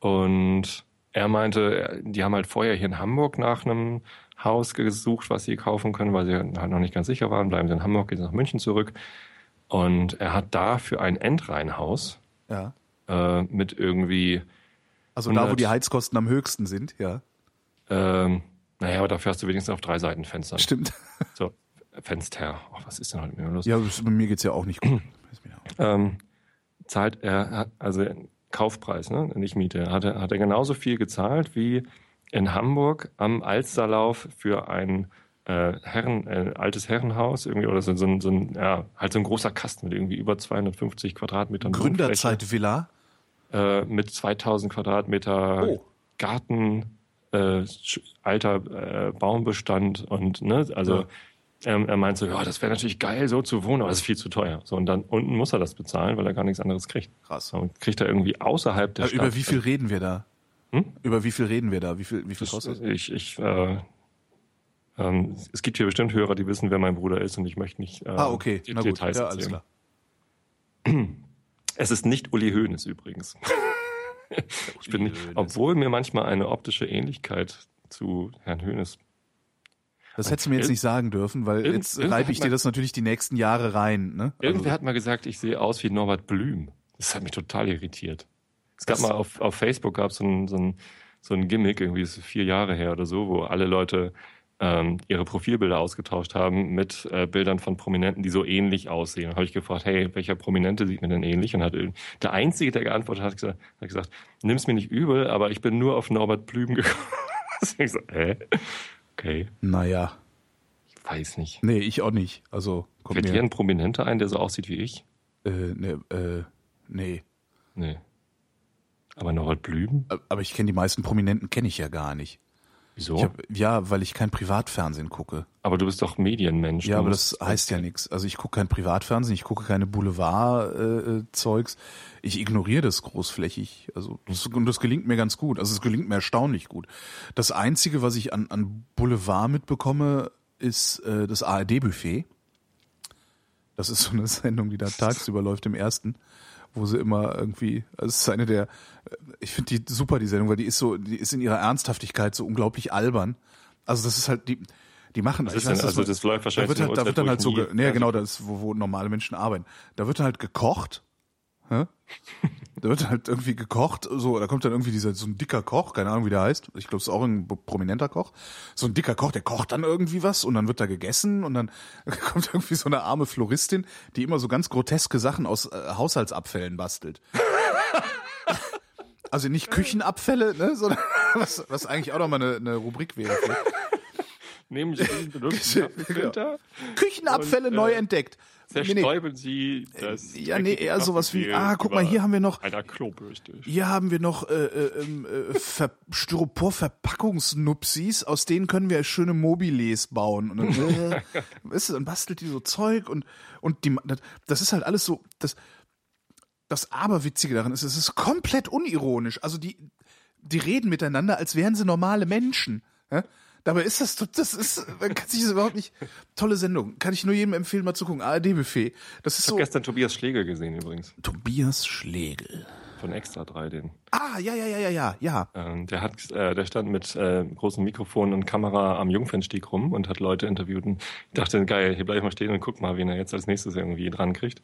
und er meinte, die haben halt vorher hier in Hamburg nach einem Haus gesucht, was sie kaufen können, weil sie halt noch nicht ganz sicher waren. Bleiben sie in Hamburg, gehen sie nach München zurück. Und er hat da für ein Endreihenhaus Ja. äh, mit irgendwie Also da, wo 100. die Heizkosten am höchsten sind, ja. Ähm, naja, aber dafür hast du wenigstens auf drei Seiten Fenster. Stimmt. So, Fenster. Oh, was ist denn heute mit mir los? Ja, bei mir geht's ja auch nicht gut. Ähm, zahlt er, also Kaufpreis, ne? nicht Miete, hat er, hat er genauso viel gezahlt wie in Hamburg am Alsterlauf für ein äh, Herren, äh, altes Herrenhaus irgendwie oder so, so, ein, so ein, ja, halt so ein großer Kasten mit irgendwie über 250 Quadratmetern Gründerzeit-Villa. äh, mit 2000 Quadratmeter Oh. Garten, äh, alter äh, Baumbestand und ne, also Ja. Ähm, er meint so, ja, das wäre natürlich geil, so zu wohnen, aber es ist viel zu teuer. So und dann unten muss er das bezahlen, weil er gar nichts anderes kriegt. Krass. Und kriegt er irgendwie außerhalb der Äh, Stadt. über wie viel reden wir da? Hm? Über wie viel reden wir da? Wie viel, wie viel Das, kostet? ich, ich, äh, ähm, es gibt hier bestimmt Hörer, die wissen, wer mein Bruder ist und ich möchte nicht äh, Ah, okay. Na gut. Details Ja, alles erzählen. klar. Es ist nicht Uli Hoeneß übrigens. ich bin, Hoeneß. obwohl mir manchmal eine optische Ähnlichkeit zu Herrn Hoeneß. Das hättest du mir jetzt nicht sagen dürfen, weil jetzt reibe ich dir das natürlich die nächsten Jahre rein. Ne? Irgendwer Also, hat mal gesagt, ich sehe aus wie Norbert Blüm. Das hat mich total irritiert. Es gab Das- mal auf, auf Facebook gab so ein, so ein so ein Gimmick, irgendwie ist es vier Jahre her oder so, wo alle Leute ähm, ihre Profilbilder ausgetauscht haben mit äh, Bildern von Prominenten, die so ähnlich aussehen. Da habe ich gefragt, hey, welcher Prominente sieht mir denn ähnlich? Und hat der Einzige, der geantwortet hat, gesagt, hat gesagt, nimm's mir nicht übel, aber ich bin nur auf Norbert Blüm gekommen. ich so, hä? Okay, naja. ich weiß nicht. Nee, ich auch nicht. Also kommt Fällt dir mir. ein Prominenter ein, der so aussieht wie ich? Äh, ne, äh, nee. Nee. Aber Norbert Blüm? Aber ich kenne die meisten Prominenten, kenne ich ja gar nicht. Wieso? Ich hab, ja, weil ich kein Privatfernsehen gucke. aber du bist doch Medienmensch. Ja, aber das heißt ja nichts. Also ich gucke kein Privatfernsehen, ich gucke keine Boulevard-Zeugs. ich ignoriere das großflächig. Also das, und das gelingt mir ganz gut. Also es gelingt mir erstaunlich gut. Das Einzige, was ich an, an Boulevard mitbekomme, ist äh, das ARD-Buffet. Das ist so eine Sendung, die da tagsüber läuft im ersten, wo sie immer irgendwie, also es ist eine der, ich finde die super, die Sendung, weil die ist so, die ist in ihrer Ernsthaftigkeit so unglaublich albern. Also das ist halt, die, die machen, ich ist denn? weiß, Also das läuft wahrscheinlich da wird halt, da wird dann halt so, nee, genau, das ist, wo, wo normale Menschen arbeiten. Da wird dann halt gekocht, hä? Da wird halt irgendwie gekocht, so, da kommt dann irgendwie dieser, so ein dicker Koch, keine Ahnung, wie der heißt. Ich glaube, es ist auch ein prominenter Koch. So ein dicker Koch, der kocht dann irgendwie was und dann wird da gegessen und dann kommt irgendwie so eine arme Floristin, die immer so ganz groteske Sachen aus äh, Haushaltsabfällen bastelt. Also nicht Küchenabfälle, ne, sondern was, was eigentlich auch nochmal eine, eine Rubrik wäre. Nehmen Sie den benutzten Kaffeefilter, Küchenabfälle Und, äh, neu. Nee, nee. zerstäuben Sie das. Ja, nee, eher sowas wie, ah, guck mal, hier haben wir noch, Einer Klobürste. hier haben wir noch äh, äh, ähm, äh, Ver Styropor-Verpackungsnupsis, aus denen können wir schöne Mobiles bauen. Und dann, äh, weißt du, dann bastelt die so Zeug und, und die, das, das ist halt alles so, das, das Aberwitzige daran ist, es ist komplett unironisch. Also die, die reden miteinander, als wären sie normale Menschen. Ja? Dabei ist das, das ist, man kann sich das überhaupt nicht, tolle Sendung. Kann ich nur jedem empfehlen, mal zu gucken. ARD-Buffet. Das ist Ich so, gestern Tobias Schlegel gesehen übrigens. Tobias Schlegel. Von Extra 3, den. Ah, ja, ja, ja, ja, ja, ja. Ähm, der hat, äh, der stand mit äh, großem Mikrofon und Kamera am Jungfernstieg rum und hat Leute interviewt und ich dachte, geil, hier bleib ich mal stehen und guck mal, wen er jetzt als nächstes irgendwie dran kriegt.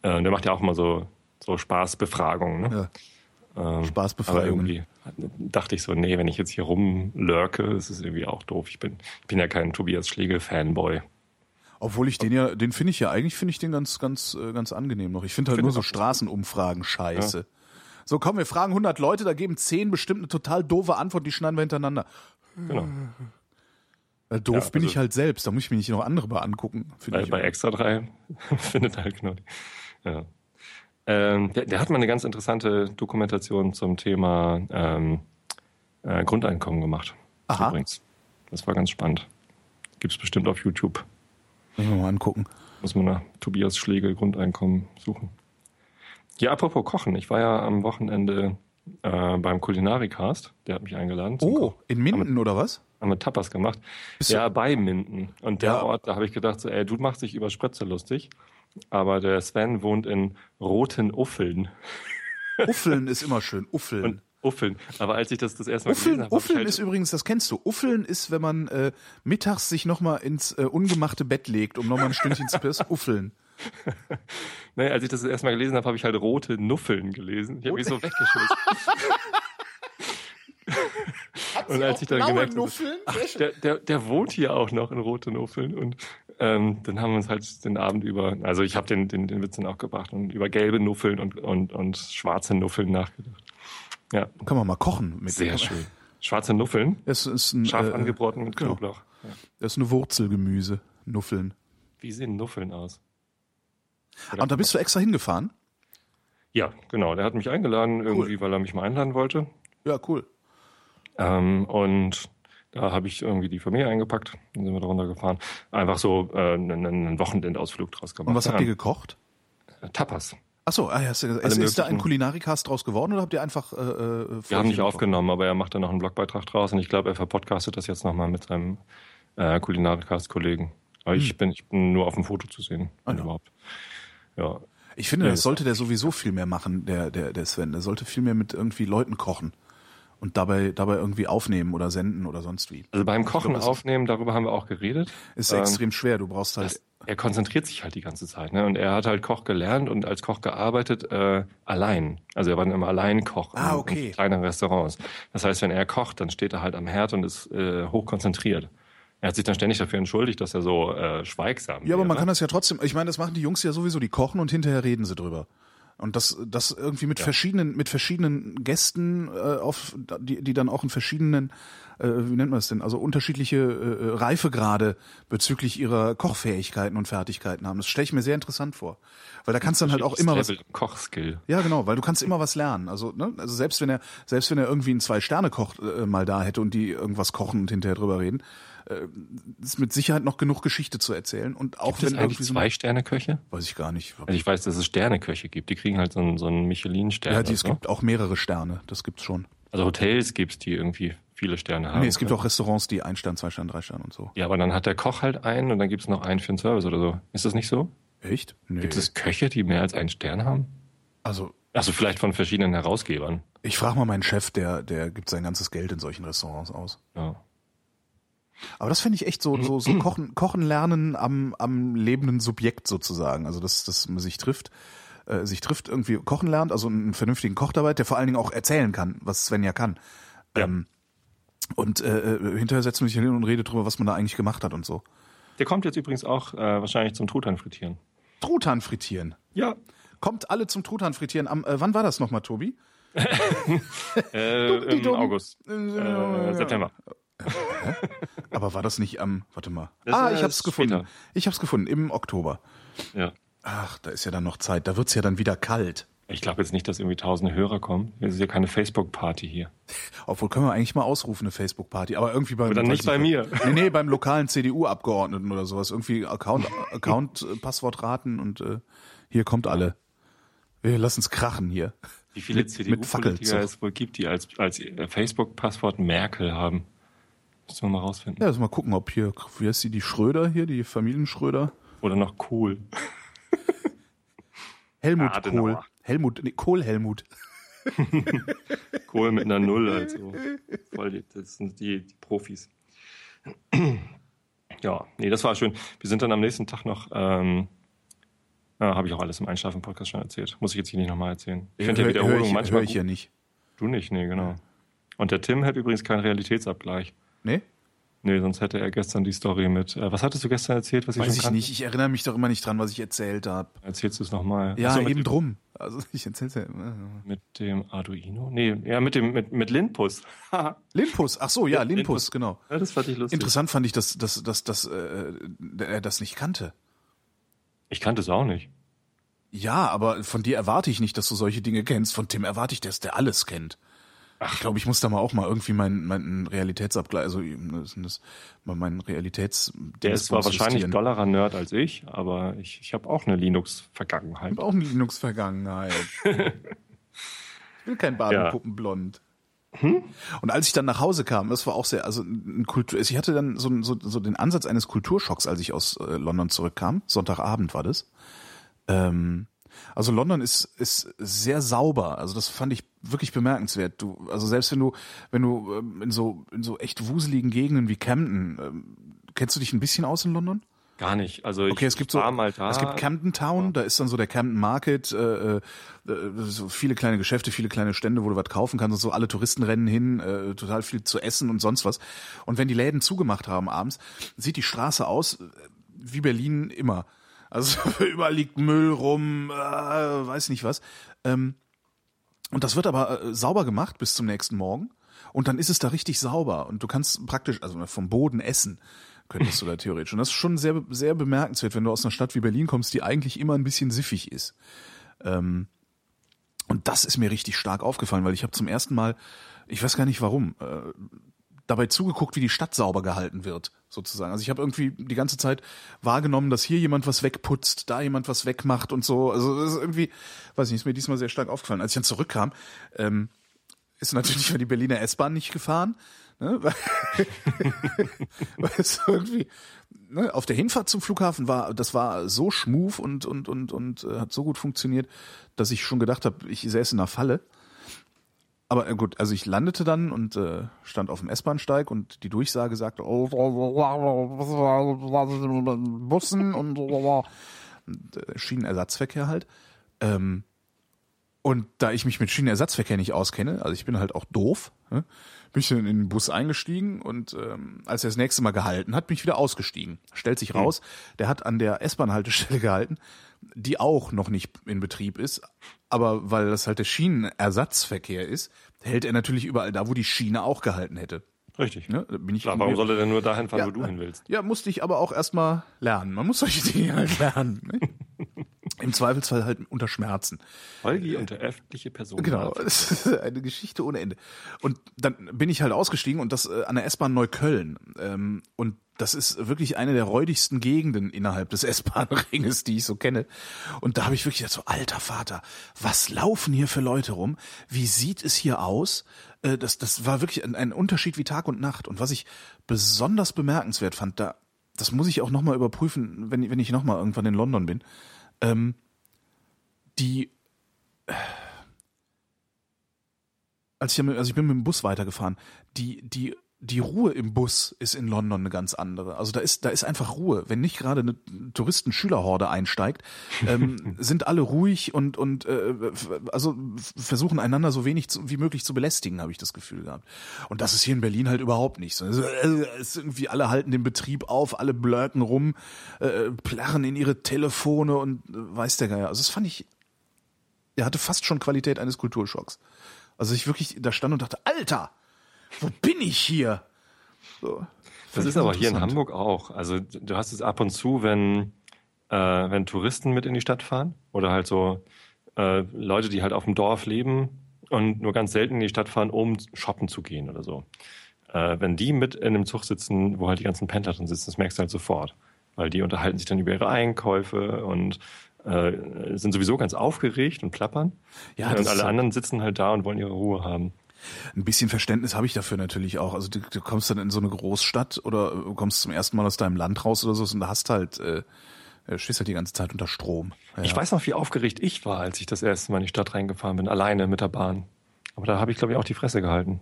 Äh, der macht ja auch mal so so Spaßbefragungen. Ne? Ja. Ähm, Spaßbefragungen. aber irgendwie dachte ich so, nee, wenn ich jetzt hier rumlurke, ist es irgendwie auch doof. Ich bin, ich bin ja kein Tobias Schlegel-Fanboy. Obwohl ich den ja, den finde ich ja, eigentlich finde ich den ganz, ganz, äh, ganz angenehm noch. Ich finde halt Finde nur so Straßenumfragen scheiße. So, komm, wir fragen 100 Leute, da geben 10 bestimmt eine total doofe Antwort, die schneiden wir hintereinander. Genau. Weil doof Ja, bin also- ich halt selbst, da muss ich mir nicht noch andere mal angucken. Bei, ich. bei Extra 3 findet halt genau die. Ja. Ähm, der, der hat mal eine ganz interessante Dokumentation zum Thema ähm, äh, Grundeinkommen gemacht. Aha. Übrigens. Das war ganz spannend. Gibt es bestimmt auf YouTube. Muss ich mir mal angucken. Muss man nach Tobias Schlegel Grundeinkommen suchen. Ja, apropos Kochen. Ich war ja am Wochenende äh, beim Kulinarikast. Der hat mich eingeladen. Oh, in Minden oder was? haben wir Tapas gemacht. Bist ja, bei Minden. Und der Ja. Ort, da habe ich gedacht, so, ey, du machst dich über Spritze lustig. Aber der Sven wohnt in Roten Uffeln. Uffeln ist immer schön. Uffeln. Und Uffeln. Aber als ich das das erste Mal Uffeln, gelesen habe, Uffeln halt, ist übrigens, das kennst du. Uffeln ist, wenn man äh, mittags sich nochmal ins äh, ungemachte Bett legt, um nochmal ein Stündchen zu pissen. Uffeln. nee, als ich das das erste Mal gelesen habe, habe ich halt rote Nuffeln gelesen. Ich habe mich so weggeschmissen. Und als ich dann gemerkt habe, Nuffeln? ach, der, der, der wohnt hier auch noch in Rote Nuffeln. Und ähm, dann haben wir uns halt den Abend über, also ich habe den, den, den Witz dann auch gebracht und über gelbe Nuffeln und, und, und schwarze Nuffeln nachgedacht. Ja, Kann man mal kochen. Mit sehr schön. Schwarze Nuffeln, Es ist ein, scharf äh, angebraten mit genau. Knoblauch. Ja. Das ist eine Wurzelgemüse. Nuffeln. Wie sehen Nuffeln aus? Ah, Und da bist du extra hingefahren? Ja, genau. Der hat mich eingeladen, irgendwie, weil er mich mal einladen wollte. Ja, cool. Ähm, und da habe ich irgendwie die Familie eingepackt, dann sind wir da runtergefahren. Einfach so äh, einen, einen Wochenendausflug draus gemacht. Und was habt ihr gekocht? Tapas. Achso, ah, ja, ist, ist da ein Kulinarikast draus geworden oder habt ihr einfach äh, äh, Wir haben nicht Vollchen aufgenommen, aber er macht dann noch einen Blogbeitrag draus und ich glaube, er verpodcastet das jetzt nochmal mit seinem äh, Kulinarikast-Kollegen. Aber ich, bin, ich bin nur auf dem Foto zu sehen, Hm. ja. überhaupt. Ja, Ich finde, das- sollte der sowieso viel mehr machen, der, der, der Sven. Der sollte viel mehr mit irgendwie Leuten kochen und dabei, dabei irgendwie aufnehmen oder senden oder sonst wie. Also beim Kochen ist- aufnehmen, darüber haben wir auch geredet. Ist Ähm, extrem schwer. Du brauchst halt. das, er konzentriert sich halt die ganze Zeit. Ne? Und er hat halt Koch gelernt und als Koch gearbeitet äh, allein. Also er war dann immer Alleinkoch Ah, in, okay. in kleinen Restaurants. Das heißt, wenn er kocht, dann steht er halt am Herd und ist äh, hochkonzentriert. Er hat sich dann ständig dafür entschuldigt, dass er so äh, schweigsam ja, aber man kann das ja trotzdem. Ich meine, das machen die Jungs ja sowieso. Die kochen und hinterher reden sie drüber. Und das, das irgendwie mit verschiedenen, mit verschiedenen Gästen äh, auf, die, die dann auch in verschiedenen, äh, wie nennt man es denn, also unterschiedliche äh, Reifegrade bezüglich ihrer Kochfähigkeiten und Fertigkeiten haben. Das stelle ich mir sehr interessant vor, weil da kannst du dann halt auch immer was. Level Kochskill. Ja, genau, weil du kannst immer was lernen. Also, ne, also selbst wenn er, selbst wenn er irgendwie einen Zwei-Sterne-Koch äh, mal da hätte und die irgendwas kochen und hinterher drüber reden, äh, ist mit Sicherheit noch genug Geschichte zu erzählen. Und auch Gibt es wenn eigentlich irgendwie so zwei Sterne-Köche? weiß ich gar nicht. Also ich weiß, dass es Sterneköche gibt. Die kriegen halt so einen, so einen Michelin-Stern. Ja, die, es so. gibt auch mehrere Sterne. Das gibt's schon. Also Hotels gibt's, die irgendwie viele Sterne haben. nee, es gibt auch Restaurants, die ein Stern, zwei Sterne, drei Sterne und so. Ja, aber dann hat der Koch halt einen und dann gibt's noch einen für den Service oder so. Ist das nicht so? Echt? Nee. Gibt es Köche, die mehr als einen Stern haben? Also, Also vielleicht von verschiedenen Herausgebern. ich frage mal meinen Chef, der, der gibt sein ganzes Geld in solchen Restaurants aus. Ja. Aber das finde ich echt so, so, so kochen, kochen lernen am, am lebenden Subjekt sozusagen. Also, dass, dass man sich trifft, äh, sich trifft, irgendwie kochen lernt, also einen vernünftigen Koch dabei, der vor allen Dingen auch erzählen kann, was Sven ja kann. Ja. Ähm, und äh, äh, hinterher setzt man sich hin und redet drüber, was man da eigentlich gemacht hat und so. Der kommt jetzt übrigens auch äh, wahrscheinlich zum Truthahn frittieren. Truthahn frittieren. Ja. Kommt alle zum Truthahn frittieren. Am, äh, wann war das nochmal, Tobi? Äh, Im. August. Äh, September. Aber war das nicht am, warte mal. Das ah, ich hab's gefunden. später. Ich hab's gefunden, im Oktober. Ja. Ach, da ist ja dann noch Zeit. Da wird's ja dann wieder kalt. Ich glaube jetzt nicht, dass irgendwie tausende Hörer kommen. Es ist ja keine Facebook-Party hier. Obwohl können wir eigentlich mal ausrufen, eine Facebook-Party. Aber irgendwie beim. Weiß nicht bei mir. Nee, nee, beim lokalen CDU-Abgeordneten oder sowas. Irgendwie Account, Account, äh, Passwort raten und äh, hier kommt alle. Wir lassen's krachen hier. Wie viele. CDU-Politiker es wohl gibt, die als, als Facebook-Passwort Merkel haben? Müssen wir mal rausfinden. Ja, also mal gucken, ob hier, wie heißt die, die Schröder hier, die Familienschröder? Oder noch cool. Helmut Adenauer. Kohl. Helmut, nee, Kohl Helmut. Kohl mit einer Null, also. Voll, die- das sind die, die Profis. Ja, nee, das war schön. Wir sind dann am nächsten Tag noch ähm, Ja, habe ich auch alles im Einschlafen-Podcast schon erzählt. Muss ich jetzt hier nicht nochmal erzählen. Ich finde ja Wiederholung hör ich, manchmal hör ich ja gut. nicht. Du nicht, nee, genau. Und der Tim hat übrigens keinen Realitätsabgleich. Nee? Nee, sonst hätte er gestern die Story mit. Äh, was hattest du gestern erzählt, was ich Weiß schon ich nicht. Ich erinnere mich doch immer nicht dran, was ich erzählt habe. Erzählst du es nochmal? Ja, Achso, eben drum. Also ich erzähl's ja. immer. Mit dem Arduino? Nee, ja, mit dem, mit, mit Linpus. Haha. Limpus, ach so, ja, Ja, Limpus, Limpus. genau. ja, das fand ich lustig. Interessant fand ich, dass, dass, dass, dass äh, er das nicht kannte. Ich kannte es auch nicht. Ja, aber von dir erwarte ich nicht, dass du solche Dinge kennst. Von Tim erwarte ich, dass der alles kennt. Ich glaube, ich muss da mal auch mal irgendwie meinen meinen Realitätsabgleich, also das, mal meinen Realitäts. Der ist zwar wahrscheinlich dollerer Nerd als ich, aber ich, ich habe auch eine Linux-Vergangenheit. Ich habe auch eine Linux-Vergangenheit. ich will kein Badenpuppenblond. Und als ich dann nach Hause kam, das war auch sehr, also ein Kultur, ich hatte dann so, so, so den Ansatz eines Kulturschocks, als ich aus äh, London zurückkam. Sonntagabend war das. Ähm, also London ist ist sehr sauber. Also das fand ich wirklich bemerkenswert. Du, also selbst wenn du wenn du ähm, in so in so echt wuseligen Gegenden wie Camden, ähm, kennst du dich ein bisschen aus in London? Gar nicht. Also ich, Okay, es gibt so, es gibt Camden Town, da ist dann so der Camden Market, äh, äh, so viele kleine Geschäfte, viele kleine Stände, wo du was kaufen kannst und so alle Touristen rennen hin, äh, total viel zu essen und sonst was. Und wenn die Läden zugemacht haben abends, sieht die Straße aus äh, wie Berlin immer. Also überall liegt Müll rum, äh, weiß nicht was. Ähm, und das wird aber äh, sauber gemacht bis zum nächsten Morgen. Und dann ist es da richtig sauber. Und du kannst praktisch, also vom Boden essen, könntest du da theoretisch. Und das ist schon sehr, sehr bemerkenswert, wenn du aus einer Stadt wie Berlin kommst, die eigentlich immer ein bisschen siffig ist. Ähm, und das ist mir richtig stark aufgefallen, weil ich habe zum ersten Mal, ich weiß gar nicht warum, äh, dabei zugeguckt, wie die Stadt sauber gehalten wird, sozusagen. Also ich habe irgendwie die ganze Zeit wahrgenommen, dass hier jemand was wegputzt, da jemand was wegmacht und so. Also das ist irgendwie, weiß nicht, ist mir diesmal sehr stark aufgefallen. Als ich dann zurückkam, ähm, ist natürlich die Berliner S-Bahn nicht gefahren. Ne? Weil, es irgendwie ne, auf der Hinfahrt zum Flughafen war, das war so schmuf und und und und äh, hat so gut funktioniert, dass ich schon gedacht habe, ich säße in einer Falle. Aber äh, gut, also ich landete dann und äh, stand auf dem S-Bahnsteig und die Durchsage sagte oh, Bussen und, äh, Schienenersatzverkehr halt. Ähm, und da ich mich mit Schienenersatzverkehr nicht auskenne, also ich bin halt auch doof, ne, bin ich dann in den Bus eingestiegen und ähm, als er das nächste Mal gehalten hat, bin ich wieder ausgestiegen. Stellt sich raus, der hat an der S-Bahn-Haltestelle gehalten, die auch noch nicht in Betrieb ist, aber weil das halt der Schienenersatzverkehr ist, hält er natürlich überall da, wo die Schiene auch gehalten hätte. Richtig. Ne? Da bin ich Klar, warum soll er denn nur dahin fahren, Ja. wo du hin willst? ja, musste ich aber auch erstmal lernen. Man muss solche Dinge halt lernen. Ne? Im Zweifelsfall halt unter Schmerzen. Holgi und der öffentliche Person. Genau, es ist eine Geschichte ohne Ende. Und dann bin ich halt ausgestiegen und das äh, an der S-Bahn Neukölln. Ähm, und das ist wirklich eine der räudigsten Gegenden innerhalb des S-Bahn-Ringes, die ich so kenne. Und da habe ich wirklich gedacht, so, alter Vater, was laufen hier für Leute rum? Wie sieht es hier aus? Äh, das, das war wirklich ein, ein Unterschied wie Tag und Nacht. Und was ich besonders bemerkenswert fand, da, das muss ich auch nochmal überprüfen, wenn, wenn ich nochmal irgendwann in London bin. Ähm, die als ich, also ich bin mit dem Bus weitergefahren, die, die, die Ruhe im Bus ist in London eine ganz andere. Also da ist, da ist einfach Ruhe. Wenn nicht gerade eine Touristenschülerhorde einsteigt, ähm, sind alle ruhig und, und äh, also versuchen einander so wenig zu, wie möglich zu belästigen, habe ich das Gefühl gehabt. Und das ist hier in Berlin halt überhaupt nicht so. Also, äh, es ist irgendwie alle halten den Betrieb auf, alle blöken rum, äh, plärren in ihre Telefone und äh, weiß der Geier. Also das fand ich, er hatte fast schon Qualität eines Kulturschocks. Also ich wirklich da stand und dachte, Alter, wo bin ich hier? So. Das ist aber hier in. Hamburg auch. Also du hast es ab und zu, wenn, äh, wenn Touristen mit in die Stadt fahren oder halt so äh, Leute, die halt auf dem Dorf leben und nur ganz selten in die Stadt fahren, um shoppen zu gehen oder so. Äh, wenn die mit in einem Zug sitzen, wo halt die ganzen Pendler drin sitzen, das merkst du halt sofort. Weil die unterhalten sich dann über ihre Einkäufe und äh, sind sowieso ganz aufgeregt und plappern. Ja, und alle halt- anderen sitzen halt da und wollen ihre Ruhe haben. Ein bisschen Verständnis habe ich dafür natürlich auch. Also du, du kommst dann in so eine Großstadt oder kommst zum ersten Mal aus deinem Land raus oder so und da hast halt, äh, äh, stehst halt die ganze Zeit unter Strom. Ja. Ich weiß noch, wie aufgeregt ich war, als ich das erste Mal in die Stadt reingefahren bin, alleine mit der Bahn. Aber da habe ich, glaube ich, auch die Fresse gehalten.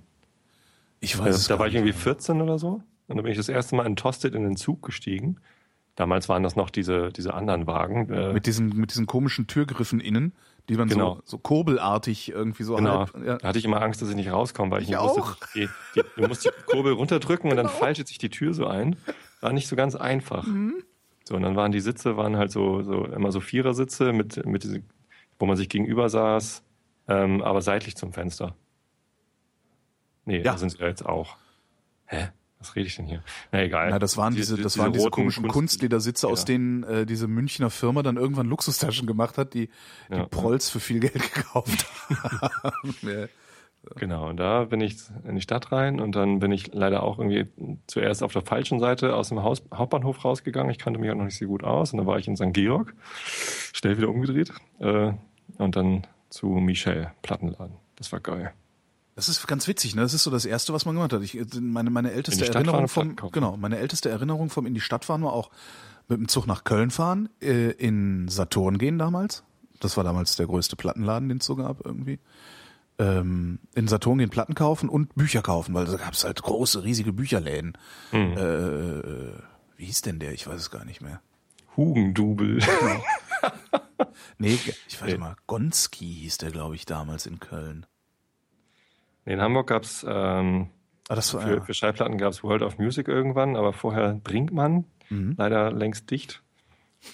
ich Da, weiß es da war ich irgendwie mehr. 14 oder so. Und dann bin ich das erste Mal in Tosted in den Zug gestiegen. Damals waren das noch diese, diese anderen Wagen. Äh, Mit diesen, mit diesen komischen Türgriffen innen, die man Genau. so, so kurbelartig irgendwie so Genau. halb. Ja. Da hatte ich immer Angst, dass ich nicht rauskomme, weil ich, Ich nicht auch. wusste, die, die, du musst die Kurbel runterdrücken und dann faltet sich die Tür so ein. War nicht so ganz einfach. Mhm. So, und dann waren die Sitze, waren halt so, so immer so Vierersitze mit, mit diese, wo man sich gegenüber saß, ähm, aber seitlich zum Fenster. Nee, Ja. da sind sie ja jetzt auch. Hä? Was rede ich denn hier? Na egal. Na, das waren Die- diese, die- das waren diese komischen Kunst- Kunstledersitze, aus Ja. denen äh, diese Münchner Firma dann irgendwann Luxustaschen gemacht hat, die die Ja. Prolls für viel Geld gekauft haben. ja. Genau, und da bin ich in die Stadt rein und dann bin ich leider auch irgendwie zuerst auf der falschen Seite aus dem Haus, Hauptbahnhof rausgegangen. Ich kannte mich halt noch nicht so gut aus und dann war ich in St. Georg, schnell wieder umgedreht äh, und dann zu Michel, Plattenladen. Das war geil. Das ist ganz witzig, ne? Das ist so das Erste, was man gemacht hat. Ich, meine, meine In älteste Erinnerung vom, genau, meine älteste Erinnerung vom in die Stadt fahren war auch mit dem Zug nach Köln fahren, äh, in Saturn gehen damals. Das war damals der größte Plattenladen, den es so gab irgendwie. Ähm, in Saturn gehen Platten kaufen und Bücher kaufen, weil da gab es halt große, riesige Bücherläden. Mhm. Äh, wie hieß denn der? Ich weiß es gar nicht mehr. Hugendubel. Nee, ich weiß Nee. mal, Gonski hieß der, glaube ich, damals in Köln. In Hamburg gab's ähm, Ah, für, ja. für Schallplatten gab's World of Music irgendwann, aber vorher Brinkmann, Mhm. leider längst dicht.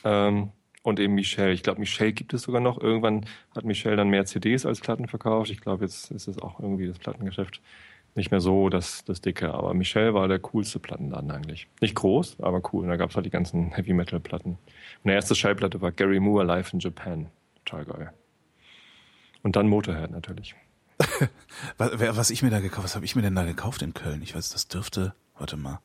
Ähm, und eben Michel. Ich glaube, Michel gibt es sogar noch. Irgendwann hat Michel dann mehr CDs als Platten verkauft. Ich glaube, jetzt ist es auch irgendwie das Plattengeschäft nicht mehr so das, das dicke. Aber Michel war der coolste Plattenladen eigentlich. Nicht groß, aber cool. Und da gab's halt die ganzen Heavy Metal Platten. Meine erste Schallplatte war Gary Moore Live in Japan. Total geil. Und dann Motorhead natürlich. Was, was ich mir da gekauft, was habe ich mir denn da gekauft in Köln? Ich weiß, das dürfte, warte mal.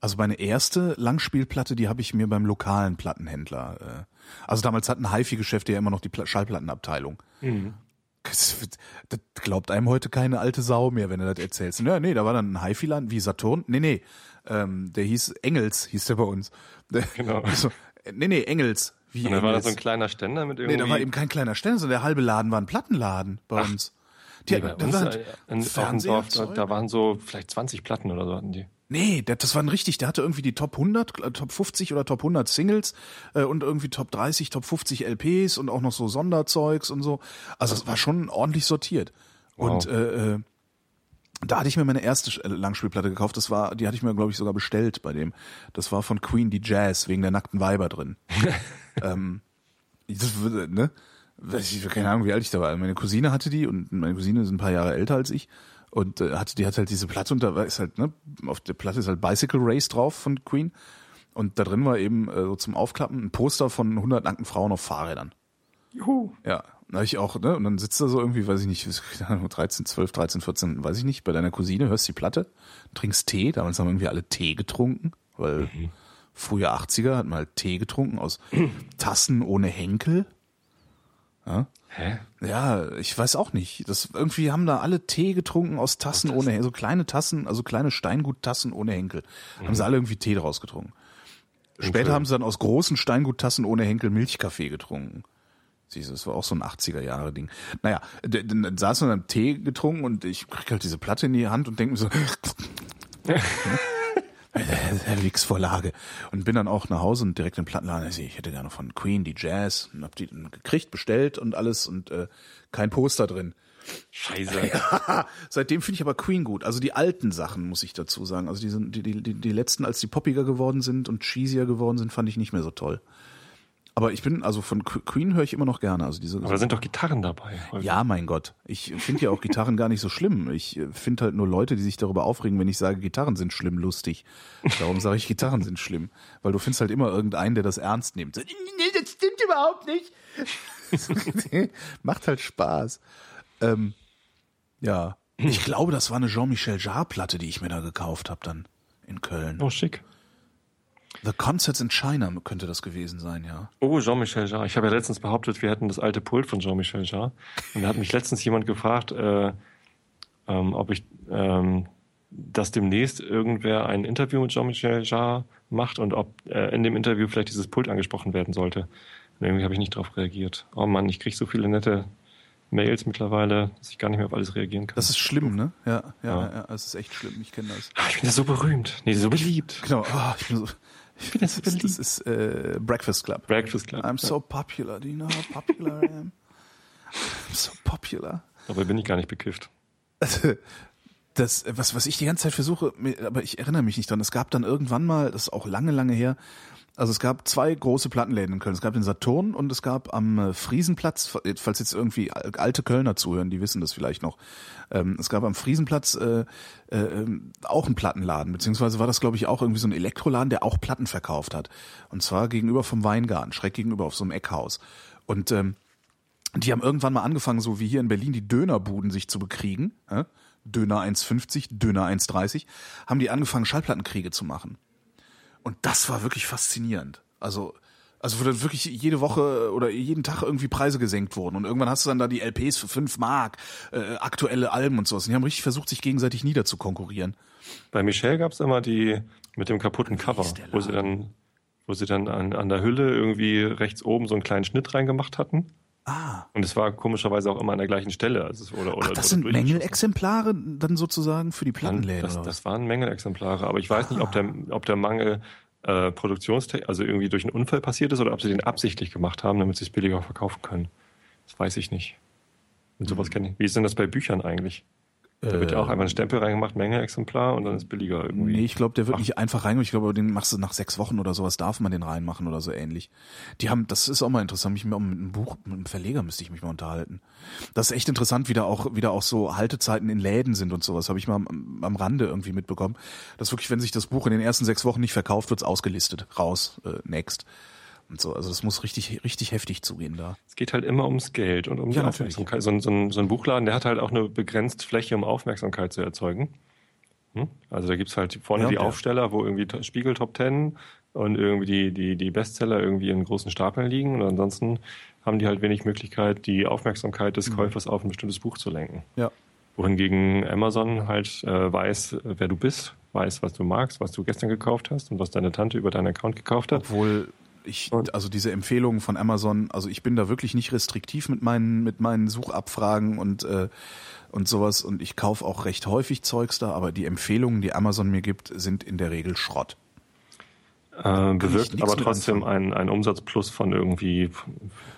Also meine erste Langspielplatte, die habe ich mir beim lokalen Plattenhändler. Äh, also damals hat ein HiFi-Geschäft ja immer noch die Pla Schallplattenabteilung. Das, das glaubt einem heute keine alte Sau mehr, wenn du das erzählst. Ja, nee, da war dann ein HiFi-Laden wie Saturn. Nee, nee, ähm, der hieß Engels, hieß der bei uns. Genau. Also, nee, nee, Engels. Wie Und dann war da so ein kleiner Ständer mit Nee, irgendwie. da war eben kein kleiner Ständer, sondern der halbe Laden war ein Plattenladen bei Ach. uns. Die, Nee, bei da uns, war äh, in, Fernseher, Dorf, da, waren so vielleicht 20 Platten oder so hatten die. Nee, das war ein richtig, der hatte irgendwie die Top 100, äh, Top 50 oder Top 100 Singles äh, und irgendwie Top 30, Top 50 LPs und auch noch so Sonderzeugs und so. Also es war schon ordentlich sortiert. Wow. Und äh, da hatte ich mir meine erste äh, Langspielplatte gekauft. Das war, die hatte ich mir glaube ich sogar bestellt bei dem. Das war von Queen die Jazz wegen der nackten Weiber drin. ähm, das, ne? Weiß Ich keine Ahnung, wie alt ich da war. Meine Cousine hatte die und meine Cousine ist ein paar Jahre älter als ich und äh, hatte die hat halt diese Platte und da war- ist halt ne auf der Platte ist halt Bicycle Race drauf von Queen und da drin war eben äh, so zum Aufklappen ein Poster von 100 nackten Frauen auf Fahrrädern. Juhu. Ja, hab ich auch, ne? Und dann sitzt da so irgendwie, weiß ich nicht, keine Ahnung, 13, 12, 13, 14, weiß ich nicht, bei deiner Cousine, hörst die Platte, trinkst Tee, damals haben irgendwie alle Tee getrunken, weil frühe 80er hat man halt Tee getrunken aus Tassen ohne Henkel. Hä? Ja, ich weiß auch nicht. Das irgendwie haben da alle Tee getrunken aus Tassen ohne Henkel, so kleine Tassen, also kleine Steinguttassen ohne Henkel. Haben sie alle irgendwie Tee draus getrunken. Später Okay. haben sie dann aus großen Steinguttassen ohne Henkel Milchkaffee getrunken. Siehst du, das war auch so ein 80er-Jahre-Ding. Naja, dann dann saß man dann Tee getrunken und ich krieg halt diese Platte in die Hand und denke mir so, der Wix-Vorlage. Und bin dann auch nach Hause und direkt im Plattenladen, also ich hätte gerne von Queen die Jazz und hab die dann gekriegt, bestellt und alles und äh, kein Poster drin. Scheiße. Seitdem finde ich aber Queen gut. Also die alten Sachen, muss ich dazu sagen. Also die, sind, die, die, die, die letzten, als die poppiger geworden sind und cheesier geworden sind, fand ich nicht mehr so toll. Aber ich bin, also von Qu- Queen höre ich immer noch gerne. Also diese, Aber da sind doch Gitarren dabei. ja, mein Gott. Ich finde ja auch Gitarren gar nicht so schlimm. Ich finde halt nur Leute, die sich darüber aufregen, wenn ich sage, Gitarren sind schlimm, lustig. Darum sage ich, Gitarren sind schlimm. Weil du findest halt immer irgendeinen, der das ernst nimmt. So, Nee, das stimmt überhaupt nicht. Macht halt Spaß. Ähm, ja. Ich glaube, das war eine Jean-Michel Jarre-Platte, die ich mir da gekauft habe dann in Köln. Oh, schick. The Concerts in China könnte das gewesen sein, ja. Oh, Jean-Michel Jarre. Ich habe ja letztens behauptet, wir hätten das alte Pult von Jean-Michel Jarre. Und da hat mich letztens jemand gefragt, äh, ähm, ob ich, ähm, dass demnächst irgendwer ein Interview mit Jean-Michel Jarre macht und ob äh, in dem Interview vielleicht dieses Pult angesprochen werden sollte. Und irgendwie habe ich nicht darauf reagiert. Oh Mann, ich kriege so viele nette Mails mittlerweile, dass ich gar nicht mehr auf alles reagieren kann. Das ist schlimm, ne? Ja, ja, Ja. ja, es ist echt schlimm. Ich kenne das. Ah, ich bin ja so berühmt. Nee, so beliebt. Genau, ah, ich bin so, Wie das, das, das ist äh, Breakfast Club. Breakfast Club. I'm so popular. Do you know how popular I am? I'm so popular. Dabei bin ich gar nicht bekifft. Das, was, was ich die ganze Zeit versuche, aber ich erinnere mich nicht dran. Es gab dann irgendwann mal, das ist auch lange, lange her, also es gab zwei große Plattenläden in Köln. Es gab den Saturn und es gab am äh, Friesenplatz, falls jetzt irgendwie alte Kölner zuhören, die wissen das vielleicht noch. Ähm, es gab am Friesenplatz äh, äh, auch einen Plattenladen, beziehungsweise war das, glaube ich, auch irgendwie so ein Elektroladen, der auch Platten verkauft hat. Und zwar gegenüber vom Weingarten, schräg gegenüber auf so einem Eckhaus. Und ähm, die haben irgendwann mal angefangen, so wie hier in Berlin, die Dönerbuden sich zu bekriegen. Äh? Döner 1,50, Döner 1,30, haben die angefangen, Schallplattenkriege zu machen. Und das war wirklich faszinierend. Also, also wo dann wirklich jede Woche oder jeden Tag irgendwie Preise gesenkt wurden. Und irgendwann hast du dann da die LPs für fünf Mark, äh, aktuelle Alben und sowas. Und die haben richtig versucht, sich gegenseitig niederzukonkurrieren. Bei Michelle gab's immer die mit dem kaputten Cover, wo sie dann, wo sie dann an, an der Hülle irgendwie rechts oben so einen kleinen Schnitt reingemacht hatten. Ah. Und es war komischerweise auch immer an der gleichen Stelle. Also oder, oder, Ach, das oder sind Mängelexemplare dann sozusagen für die Plattenläden? Das, das waren Mängelexemplare, aber ich weiß nicht, ob der, ob der Mangel äh, Produktionstechnik, also irgendwie durch einen Unfall passiert ist oder ob sie den absichtlich gemacht haben, damit sie es billiger verkaufen können. Das weiß ich nicht. Und sowas Mhm. kenne ich. Wie ist denn das bei Büchern eigentlich? Da wird ja auch einfach ein Stempel reingemacht, Menge-Exemplar und dann ist billiger irgendwie. Äh, Nee, ich glaube, der wird Ach. nicht einfach reingemacht. Ich glaube, den machst du nach sechs Wochen oder sowas, darf man den reinmachen oder so ähnlich. Die haben, das ist auch mal interessant, mich mal mit einem Buch, mit einem Verleger müsste ich mich mal unterhalten. Das ist echt interessant, wie da auch, wie da auch so Haltezeiten in Läden sind und sowas. Habe ich mal am, am Rande irgendwie mitbekommen. Dass wirklich, wenn sich das Buch in den ersten sechs Wochen nicht verkauft, wird's ausgelistet. Raus, äh, next. Und so. Also das muss richtig, richtig heftig zugehen da. Es geht halt immer ums Geld und um die Ja, natürlich. Aufmerksamkeit. So ein, so, ein, so ein Buchladen, der hat halt auch eine begrenzt Fläche, um Aufmerksamkeit zu erzeugen. Hm? Also da gibt's halt vorne Ja, die ja. Aufsteller, wo irgendwie Spiegel Top Ten und irgendwie die, die, die Bestseller irgendwie in großen Stapeln liegen. Und ansonsten haben die halt wenig Möglichkeit, die Aufmerksamkeit Mhm. des Käufers auf ein bestimmtes Buch zu lenken. Ja. Wohingegen Amazon halt äh, weiß, wer du bist, weiß, was du magst, was du gestern gekauft hast und was deine Tante über deinen Account gekauft hat. Obwohl ich, Und- also diese Empfehlungen von Amazon, also ich bin da wirklich nicht restriktiv mit meinen, mit meinen Suchabfragen und, äh, und sowas und ich kaufe auch recht häufig Zeugs da, aber die Empfehlungen, die Amazon mir gibt, sind in der Regel Schrott. Äh, bewirkt aber trotzdem anfangen. einen, einen Umsatzplus von irgendwie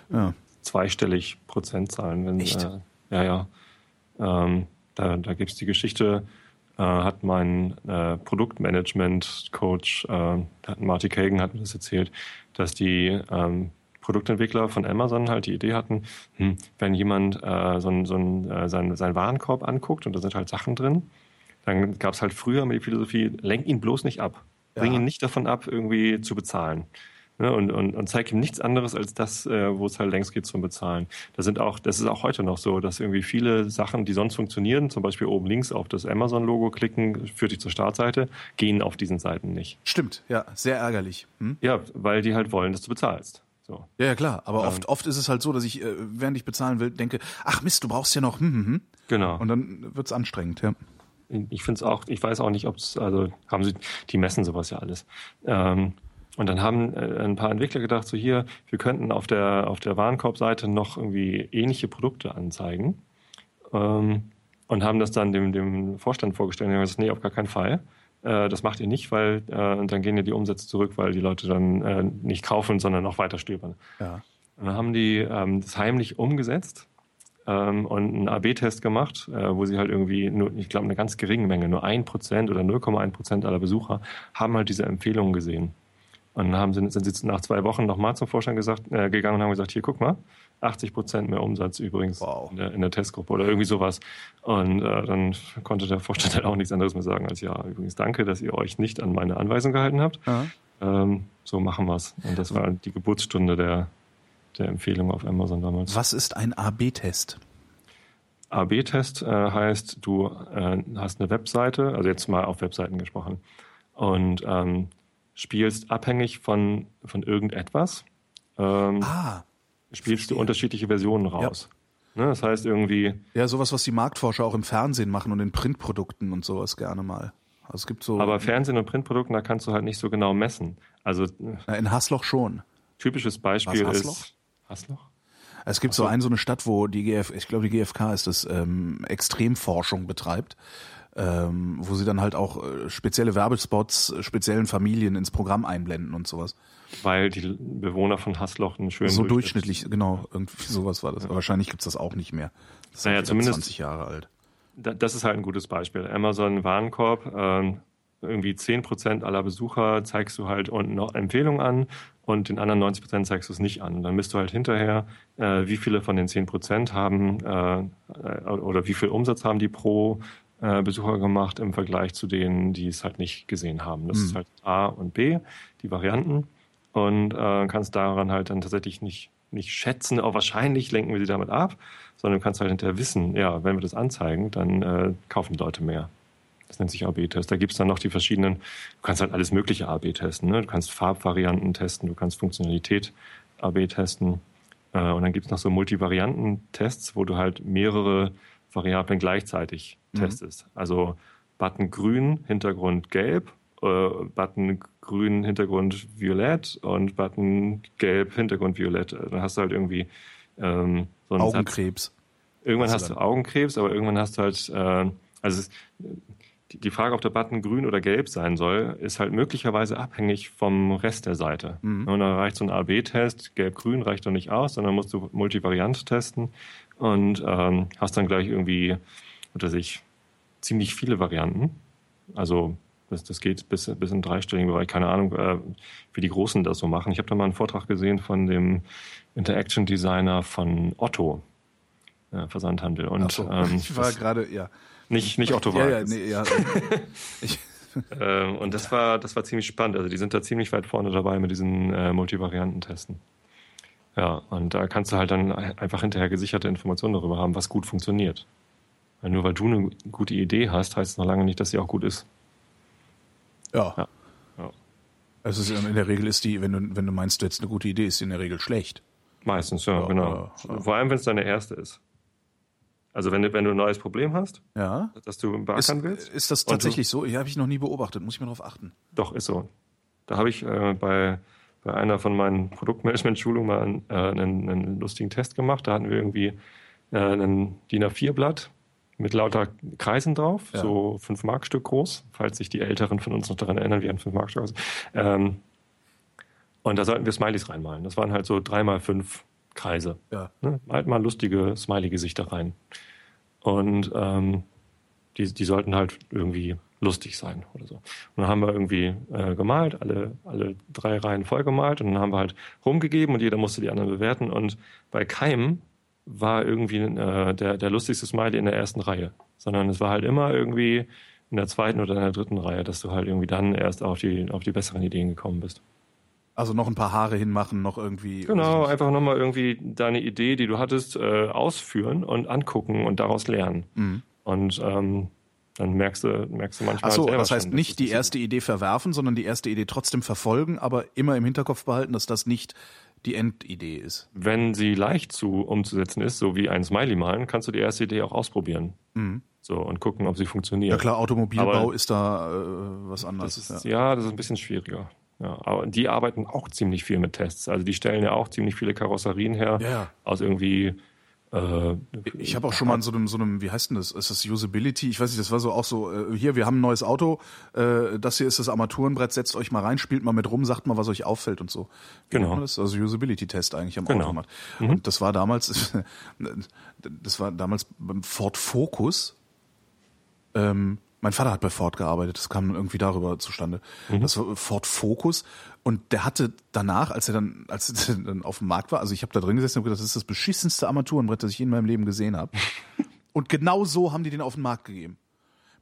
Ja. zweistellig Prozentzahlen. Wenn, Echt? Äh, ja, ja. Ähm, da da gibt's die Geschichte, äh, hat mein äh, Produktmanagement-Coach, äh, Marty Kagan hat mir das erzählt, dass die ähm, Produktentwickler von Amazon halt die Idee hatten, hm, wenn jemand äh, so, ein, so ein, äh, seinen, seinen Warenkorb anguckt und da sind halt Sachen drin, dann gab's halt früher immer die Philosophie, lenk ihn bloß nicht ab. Bring Ja. ihn nicht davon ab, irgendwie zu bezahlen. Ne, und, und, und zeig ihm nichts anderes als das, äh, wo es halt längst geht zum Bezahlen. Da sind auch, das ist auch heute noch so, dass irgendwie viele Sachen, die sonst funktionieren, zum Beispiel oben links auf das Amazon-Logo klicken, führt dich zur Startseite, gehen auf diesen Seiten nicht. Stimmt, ja, sehr ärgerlich. Hm? Ja, weil die halt wollen, dass du bezahlst. So. Ja, ja, klar, aber Ja. oft, oft ist es halt so, dass ich, äh, während ich bezahlen will, denke, ach Mist, du brauchst ja noch, hm, hm, hm. Genau. Und dann wird's anstrengend, ja. Ich finde es auch, ich weiß auch nicht, ob es, also haben sie, die messen sowas ja alles. Ähm, und dann haben äh, ein paar Entwickler gedacht, so hier, wir könnten auf der, auf der Warenkorbseite noch irgendwie ähnliche Produkte anzeigen. Ähm, und haben das dann dem, dem Vorstand vorgestellt und haben gesagt, nee, auf gar keinen Fall. Äh, das macht ihr nicht, weil äh, und dann gehen ja die Umsätze zurück, weil die Leute dann äh, nicht kaufen, sondern noch weiter stöbern. Ja. Und dann haben die ähm, das heimlich umgesetzt ähm, und einen AB-Test gemacht, äh, wo sie halt irgendwie nur, ich glaube, eine ganz geringe Menge, nur ein Prozent oder 0,1 Prozent aller Besucher haben halt diese Empfehlungen gesehen. Und dann haben sie, sind sie nach zwei Wochen nochmal zum Vorstand gesagt, äh, gegangen und haben gesagt, hier, guck mal, 80 Prozent mehr Umsatz übrigens Wow. in, der, in der Testgruppe oder irgendwie sowas. Und äh, dann konnte der Vorstand halt auch nichts anderes mehr sagen als, ja, übrigens danke, dass ihr euch nicht an meine Anweisung gehalten habt. Ähm, so machen wir's. Und das war die Geburtsstunde der, der Empfehlung auf Amazon damals. Was ist ein AB-Test? AB-Test äh, heißt, du äh, hast eine Webseite, also jetzt mal auf Webseiten gesprochen, und ähm, spielst abhängig von, von irgendetwas, ähm, Ah, spielst du unterschiedliche Versionen raus. Ne, das heißt irgendwie, ja, sowas, was die Marktforscher auch im Fernsehen machen und in Printprodukten und sowas gerne mal. Also es gibt so, aber Fernsehen- und Printprodukten, da kannst du halt nicht so genau messen. Also na, in Hassloch schon. typisches Beispiel Was, ist Hasloch? Hasloch? Es gibt so, ein, so eine Stadt, wo die GF, ich glaube, die GfK ist das, ähm, Extremforschung betreibt. Ähm, wo sie dann halt auch äh, spezielle Werbespots äh, speziellen Familien ins Programm einblenden und sowas. Weil die Bewohner von Hassloch einen schönen So durchschnittlich, genau, irgendwie sowas war das. Ja. Aber wahrscheinlich gibt's das auch nicht mehr. Das ist Naja, halt zumindest- 20 Jahre alt. Da- Das ist halt ein gutes Beispiel. Amazon Warenkorb, ähm, irgendwie 10% aller Besucher zeigst du halt unten noch Empfehlungen an und den anderen 90% zeigst du es nicht an. Und dann misst du halt hinterher, äh, wie viele von den 10% haben äh, äh, oder wie viel Umsatz haben die pro äh, Besucher gemacht im Vergleich zu denen, die es halt nicht gesehen haben. Das Mhm. ist halt A und B, die Varianten. Und äh, kannst daran halt dann tatsächlich nicht, nicht schätzen, oh, wahrscheinlich lenken wir sie damit ab, sondern du kannst halt hinterher wissen, ja, wenn wir das anzeigen, dann äh, kaufen die Leute mehr. Das nennt sich AB-Test. Da gibt's dann noch die verschiedenen, du kannst halt alles mögliche AB testen. Ne? Du kannst Farbvarianten testen, du kannst Funktionalität AB testen. Äh, und dann gibt's noch so Multivarianten-Tests, wo du halt mehrere Variablen gleichzeitig Mhm. testest. Also Button grün, Hintergrund gelb, äh, Button grün, Hintergrund violett und Button gelb, Hintergrund violett. Dann hast du halt irgendwie ähm, so einen Satz. Augenkrebs. Irgendwann Hast hast du Augenkrebs, aber irgendwann hast du halt, äh, also es, die, Frage, ob der Button grün oder gelb sein soll, ist halt möglicherweise abhängig vom Rest der Seite. Mhm. Und da reicht so ein AB-Test, gelb-grün reicht doch nicht aus, sondern musst du Multivariant testen und ähm, hast dann gleich irgendwie, unter sich, ziemlich viele Varianten. Also das, das geht bis, bis in dreistelligen Bereich, keine Ahnung, äh, wie die Großen das so machen. Ich habe da mal einen Vortrag gesehen von dem Interaction Designer von Otto, äh, Versandhandel. Und so, ähm, ich war gerade, ja. nicht, nicht Otto Ja, war ja, es. nee, ja. ich, Ähm, und das war, das war ziemlich spannend. Also die sind da ziemlich weit vorne dabei mit diesen äh, Multivarianten-Testen. Ja, und da kannst du halt dann einfach hinterher gesicherte Informationen darüber haben, was gut funktioniert. Weil nur weil du eine gute Idee hast, heißt es noch lange nicht, dass sie auch gut ist. ja. Ja. Ja. Also ist, in der Regel ist die, wenn du, wenn du meinst, du hättest eine gute Idee, ist die in der Regel schlecht. Meistens, ja, Ja, genau. Vor allem, wenn es deine erste ist. Also wenn du, wenn du ein neues Problem hast, Ja. das du Ist, beackern willst, ist das Und du- tatsächlich so? Ja, habe ich noch nie beobachtet. Muss ich mal drauf achten. Doch, ist so. Da habe ich äh, bei, bei einer von meinen Produktmanagement-Schulungen mal einen, äh, einen, einen lustigen Test gemacht. Da hatten wir irgendwie äh, ein DIN A4-Blatt mit lauter Kreisen drauf, Ja. so 5 Mark Stück groß, falls sich die Älteren von uns noch daran erinnern, wie ein 5 Mark Stück aussieht. Ähm, und da sollten wir Smileys reinmalen. Das waren halt so drei mal fünf Kreise. Ja. Ne? Malt mal lustige Smiley-Gesichter rein. Und ähm, die, die sollten halt irgendwie lustig sein oder so. Und dann haben wir irgendwie äh, gemalt, alle, alle drei Reihen voll gemalt und dann haben wir halt rumgegeben und jeder musste die anderen bewerten. Und bei keinem war irgendwie äh, der, der lustigste Smiley in der ersten Reihe, sondern es war halt immer irgendwie in der zweiten oder in der dritten Reihe, dass du halt irgendwie dann erst auf die, auf die besseren Ideen gekommen bist. Also noch ein paar Haare hinmachen, noch irgendwie. Genau, einfach nochmal irgendwie deine Idee, die du hattest, äh, ausführen und angucken und daraus lernen. Mhm. Und ähm, dann merkst du, merkst du manchmal. Ach so, das heißt schon, nicht es die erste Idee verwerfen, sondern die erste Idee trotzdem verfolgen, aber immer im Hinterkopf behalten, dass das nicht die Endidee ist. Wenn sie leicht zu umzusetzen ist, so wie ein Smiley malen, kannst du die erste Idee auch ausprobieren. Mhm. So und gucken, ob sie funktioniert. Ja klar, Automobilbau Aber- ist da äh, was anderes. Das ist, ja. ja. das ist ein bisschen schwieriger. Ja, aber die arbeiten auch ziemlich viel mit Tests. Also die stellen ja auch ziemlich viele Karosserien her ja. aus irgendwie. Äh, Ich habe auch schon mal in so einem, so einem, wie heißt denn das? Ist das Usability? Ich weiß nicht, das war so auch so, äh, hier, wir haben ein neues Auto, äh, das hier ist das Armaturenbrett, setzt euch mal rein, spielt mal mit rum, sagt mal, was euch auffällt und so. Wie Genau. Das? Also Usability-Test eigentlich am Genau. Auto gemacht. Und das war damals, das war damals beim Ford Focus. Ähm, mein Vater hat bei Ford gearbeitet, das kam irgendwie darüber zustande. Das war Ford Focus und der hatte danach, als er dann, als er dann auf dem Markt war, also ich habe da drin gesessen und gedacht, das ist das beschissenste Armaturenbrett, das ich in meinem Leben gesehen habe. und genau so haben die den auf den Markt gegeben.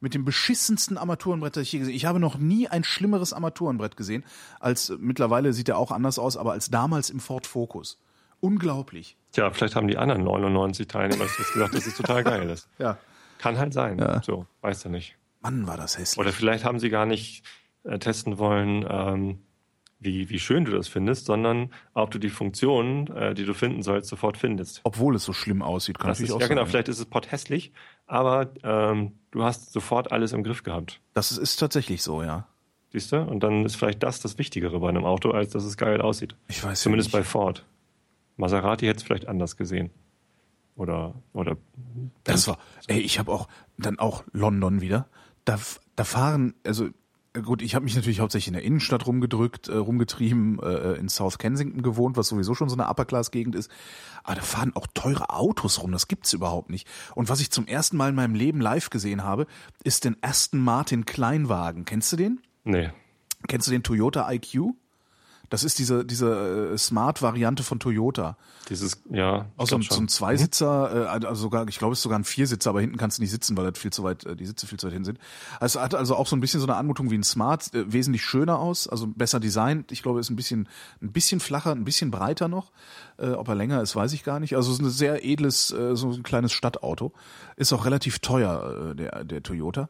Mit dem beschissensten Armaturenbrett, das ich je gesehen habe. Ich habe noch nie ein schlimmeres Armaturenbrett gesehen, als mittlerweile sieht er auch anders aus, aber als damals im Ford Focus. Unglaublich. Tja, vielleicht haben die anderen 99 Teilnehmer jetzt gesagt, dass es total geil ist. Ja. Kann halt sein. Ja. So, weißt du nicht. Mann, war das hässlich. Oder vielleicht haben sie gar nicht äh, testen wollen, ähm, wie, wie schön du das findest, sondern ob du die Funktionen, äh, die du finden sollst, sofort findest. Obwohl es so schlimm aussieht, kann Das ist, natürlich auch ja, genau, sein. vielleicht ist es potthässlich, aber ähm, du hast sofort alles im Griff gehabt. Das ist tatsächlich so, ja. Siehst du? Und dann ist vielleicht das das Wichtigere bei einem Auto, als dass es geil aussieht. Ich weiß Zumindest ja bei nicht. Ford. Maserati hätte es vielleicht anders gesehen. oder oder Das war, ey, ich habe auch dann auch London wieder. Da, da fahren, also gut, ich habe mich natürlich hauptsächlich in der Innenstadt rumgedrückt, äh, rumgetrieben, äh, in South Kensington gewohnt, was sowieso schon so eine Upper-Class-Gegend ist. Aber da fahren auch teure Autos rum, das gibt's überhaupt nicht. Und was ich zum ersten Mal in meinem Leben live gesehen habe, ist den Aston Martin Kleinwagen. Kennst du den? nee. Kennst du den Toyota IQ? Das ist diese, diese äh, Smart-Variante von Toyota. Dieses ja, Auch so, so ein Zweisitzer, äh, also sogar, ich glaube, es ist sogar ein Viersitzer, aber hinten kannst du nicht sitzen, weil das viel zu weit, äh, die Sitze viel zu weit hin sind. Also es hat also auch so ein bisschen so eine Anmutung wie ein Smart, wesentlich schöner aus, also besser designt. Ich glaube, ist ein bisschen, ein bisschen flacher, ein bisschen breiter noch. Ob er länger ist, weiß ich gar nicht. Also es ist ein sehr edles, so ein kleines Stadtauto. Ist auch relativ teuer, der, der Toyota.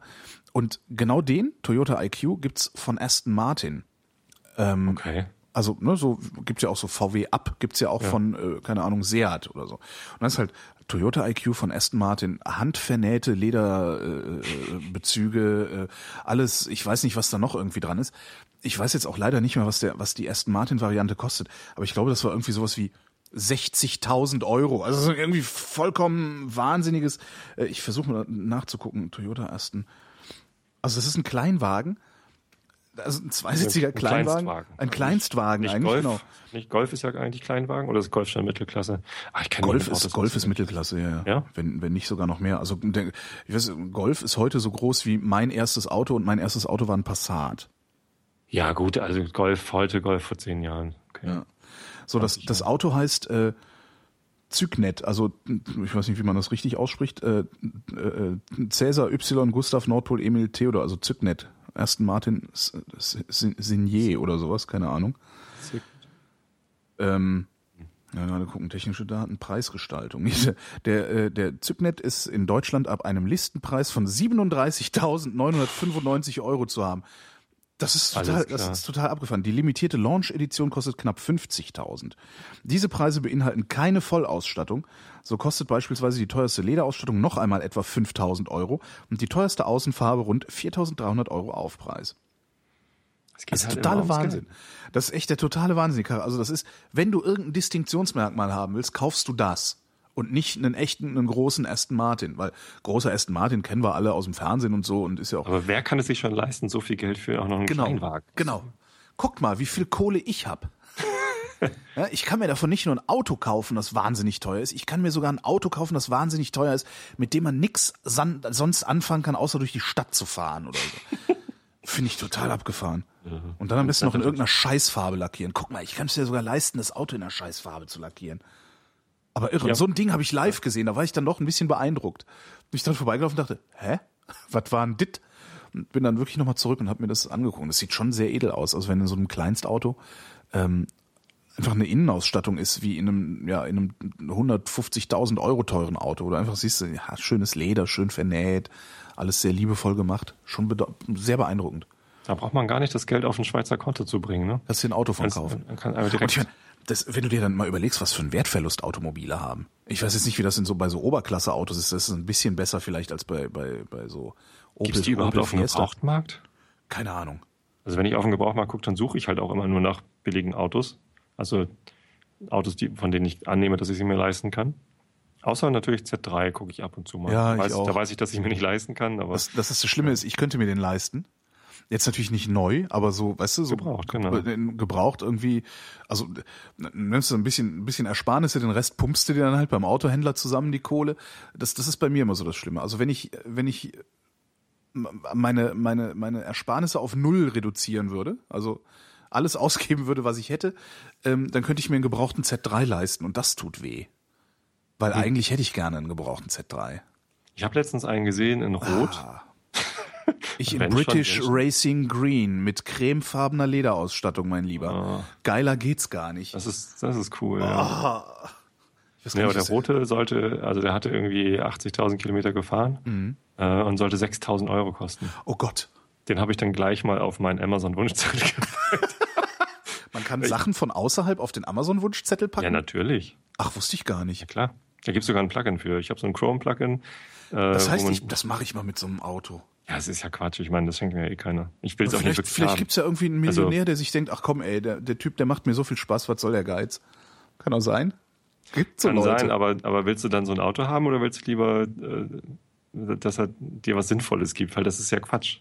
Und genau den, Toyota IQ, gibt's von Aston Martin. Okay. Also, ne, so gibt's ja auch so VW Up, gibt's ja auch von, äh, keine Ahnung, Seat oder so. Und das ist halt Toyota IQ von Aston Martin, handvernähte Lederbezüge, äh, äh, alles, ich weiß nicht, was da noch irgendwie dran ist. Ich weiß jetzt auch leider nicht mehr, was der, was die Aston Martin Variante kostet, aber ich glaube, das war irgendwie sowas wie 60.000 Euro. Also so irgendwie vollkommen wahnsinniges. Äh, ich versuche mal nachzugucken. Toyota Aston. Also das ist ein Kleinwagen. Also ein zweisitziger Ein Kleinwagen. Kleinstwagen. Ein Kleinstwagen Nicht eigentlich, Golf. genau. Nicht Golf ist ja eigentlich Kleinwagen oder ist Golf schon Mittelklasse? Ah, ich kenne Golf ist, Golf ist. Mittelklasse, ja, ja. Wenn, wenn nicht sogar noch mehr. Also ich weiß, Golf ist heute so groß wie mein erstes Auto und mein erstes Auto war ein Passat. Ja, gut, also Golf heute, Golf vor zehn Jahren. Okay. Ja. So, das, das Auto heißt äh, Zygnet, also ich weiß nicht, wie man das richtig ausspricht. Äh, äh, Cäsar Y Gustav Nordpol Emil Theodor, also Zygnet. Aston Martin Signier oder sowas, keine Ahnung. Ähm, ja, gerade gucken, technische Daten, Preisgestaltung. Der, äh, der Zygnet ist in Deutschland ab einem Listenpreis von 37.995 Euro zu haben. Das ist total, das ist total abgefahren. Die limitierte Launch-Edition kostet knapp 50.000. Diese Preise beinhalten keine Vollausstattung. So kostet beispielsweise die teuerste Lederausstattung noch einmal etwa 5.000 Euro und die teuerste Außenfarbe rund 4.300 Euro Aufpreis. Geht Das ist halt totale Wahnsinn. Das ist echt der totale Wahnsinn. Also das ist, wenn du irgendein Distinktionsmerkmal haben willst, kaufst du das. Und nicht einen echten, einen großen Aston Martin. Weil großer Aston Martin kennen wir alle aus dem Fernsehen und so und ist ja auch Aber wer kann es sich schon leisten, so viel Geld für auch noch einen Genau. Kleinwagen? Genau. Guckt mal, wie viel Kohle ich hab. ja, ich kann mir davon nicht nur ein Auto kaufen, das wahnsinnig teuer ist. Ich kann mir sogar ein Auto kaufen, das wahnsinnig teuer ist, mit dem man nix sonst anfangen kann, außer durch die Stadt zu fahren oder so. Finde ich total abgefahren. Und dann am besten noch in irgendeiner Scheißfarbe lackieren. Guck mal, ich kann es mir sogar leisten, das Auto in einer Scheißfarbe zu lackieren. Aber irre, Ja. so ein Ding habe ich live gesehen, da war ich dann doch ein bisschen beeindruckt. Bin ich dann vorbeigelaufen und dachte, hä? Was war denn dit? Und bin dann wirklich nochmal zurück und habe mir das angeguckt. Das sieht schon sehr edel aus. Also wenn in so einem Kleinstauto ähm, einfach eine Innenausstattung ist, wie in einem, ja, in einem 150.000 Euro teuren Auto, du einfach siehst, ja, schönes Leder, schön vernäht, alles sehr liebevoll gemacht. Schon sehr beeindruckend. Da braucht man gar nicht das Geld auf ein Schweizer Konto zu bringen, ne? Kannst dir ein Auto von kaufen. Man kann einfach direkt das, wenn du dir dann mal überlegst, was für einen Wertverlust Automobile haben. Ich weiß jetzt nicht, wie das in so bei so Oberklasse-Autos ist. Das ist ein bisschen besser vielleicht als bei, bei, bei so Opel. Gibt's die überhaupt Opel auf dem. Gebrauchtmarkt? Keine Ahnung. Also wenn ich auf dem Gebrauchtmarkt gucke, dann suche ich halt auch immer nur nach billigen Autos. Also Autos, die, von denen ich annehme, dass ich sie mir leisten kann. Außer natürlich Z3 gucke ich ab und zu mal. Ja, da, ich weiß, auch. da weiß ich, dass ich mir nicht leisten kann, aber Das, das ist das Schlimme ist, ich könnte mir den leisten. Jetzt natürlich nicht neu, aber so, weißt du, so Gebraucht, genau. ge- gebraucht irgendwie, also nimmst du ein bisschen, ein bisschen Ersparnisse, den Rest pumpst du dir dann halt beim Autohändler zusammen die Kohle. Das, das ist bei mir immer so das Schlimme. Also wenn ich, wenn ich meine, meine, meine Ersparnisse auf null reduzieren würde, also alles ausgeben würde, was ich hätte, ähm, dann könnte ich mir einen gebrauchten Z3 leisten und das tut weh. Weil Hm. eigentlich hätte ich gerne einen gebrauchten Z3. ich habe letztens einen gesehen in Rot. Ah. Ich in British. Racing Green mit cremefarbener Lederausstattung, mein Lieber. Ah. Geiler geht's gar nicht. Das ist, das ist cool. Ja. Ah. Ich Ja, aber der Rote sollte, also der hatte irgendwie 80.000 Kilometer gefahren Mhm. äh, und sollte 6.000 Euro kosten. Oh Gott. Den habe ich dann gleich mal auf meinen Amazon-Wunschzettel gepackt. Man kann Sachen von außerhalb auf den Amazon-Wunschzettel packen? Ja, natürlich. Ach, wusste ich gar Ja, nicht. klar. Da gibt es sogar ein Plugin für. Ich habe so ein Chrome-Plugin. Äh, Das heißt, ich, das mache ich mal mit so einem Auto. Ja, es ist ja Quatsch. Ich meine, das schenkt mir ja eh keiner. Ich will es auch nicht wirklich vielleicht haben. gibt's ja irgendwie einen Also- Millionär, der sich denkt, ach komm, ey, der, der Typ, der macht mir so viel Spaß, was soll der Geiz? Kann auch sein. gibt so Kann Leute. sein, aber, aber willst du dann so ein Auto haben oder willst du lieber, äh, dass er dir was Sinnvolles gibt? Weil das ist ja Quatsch.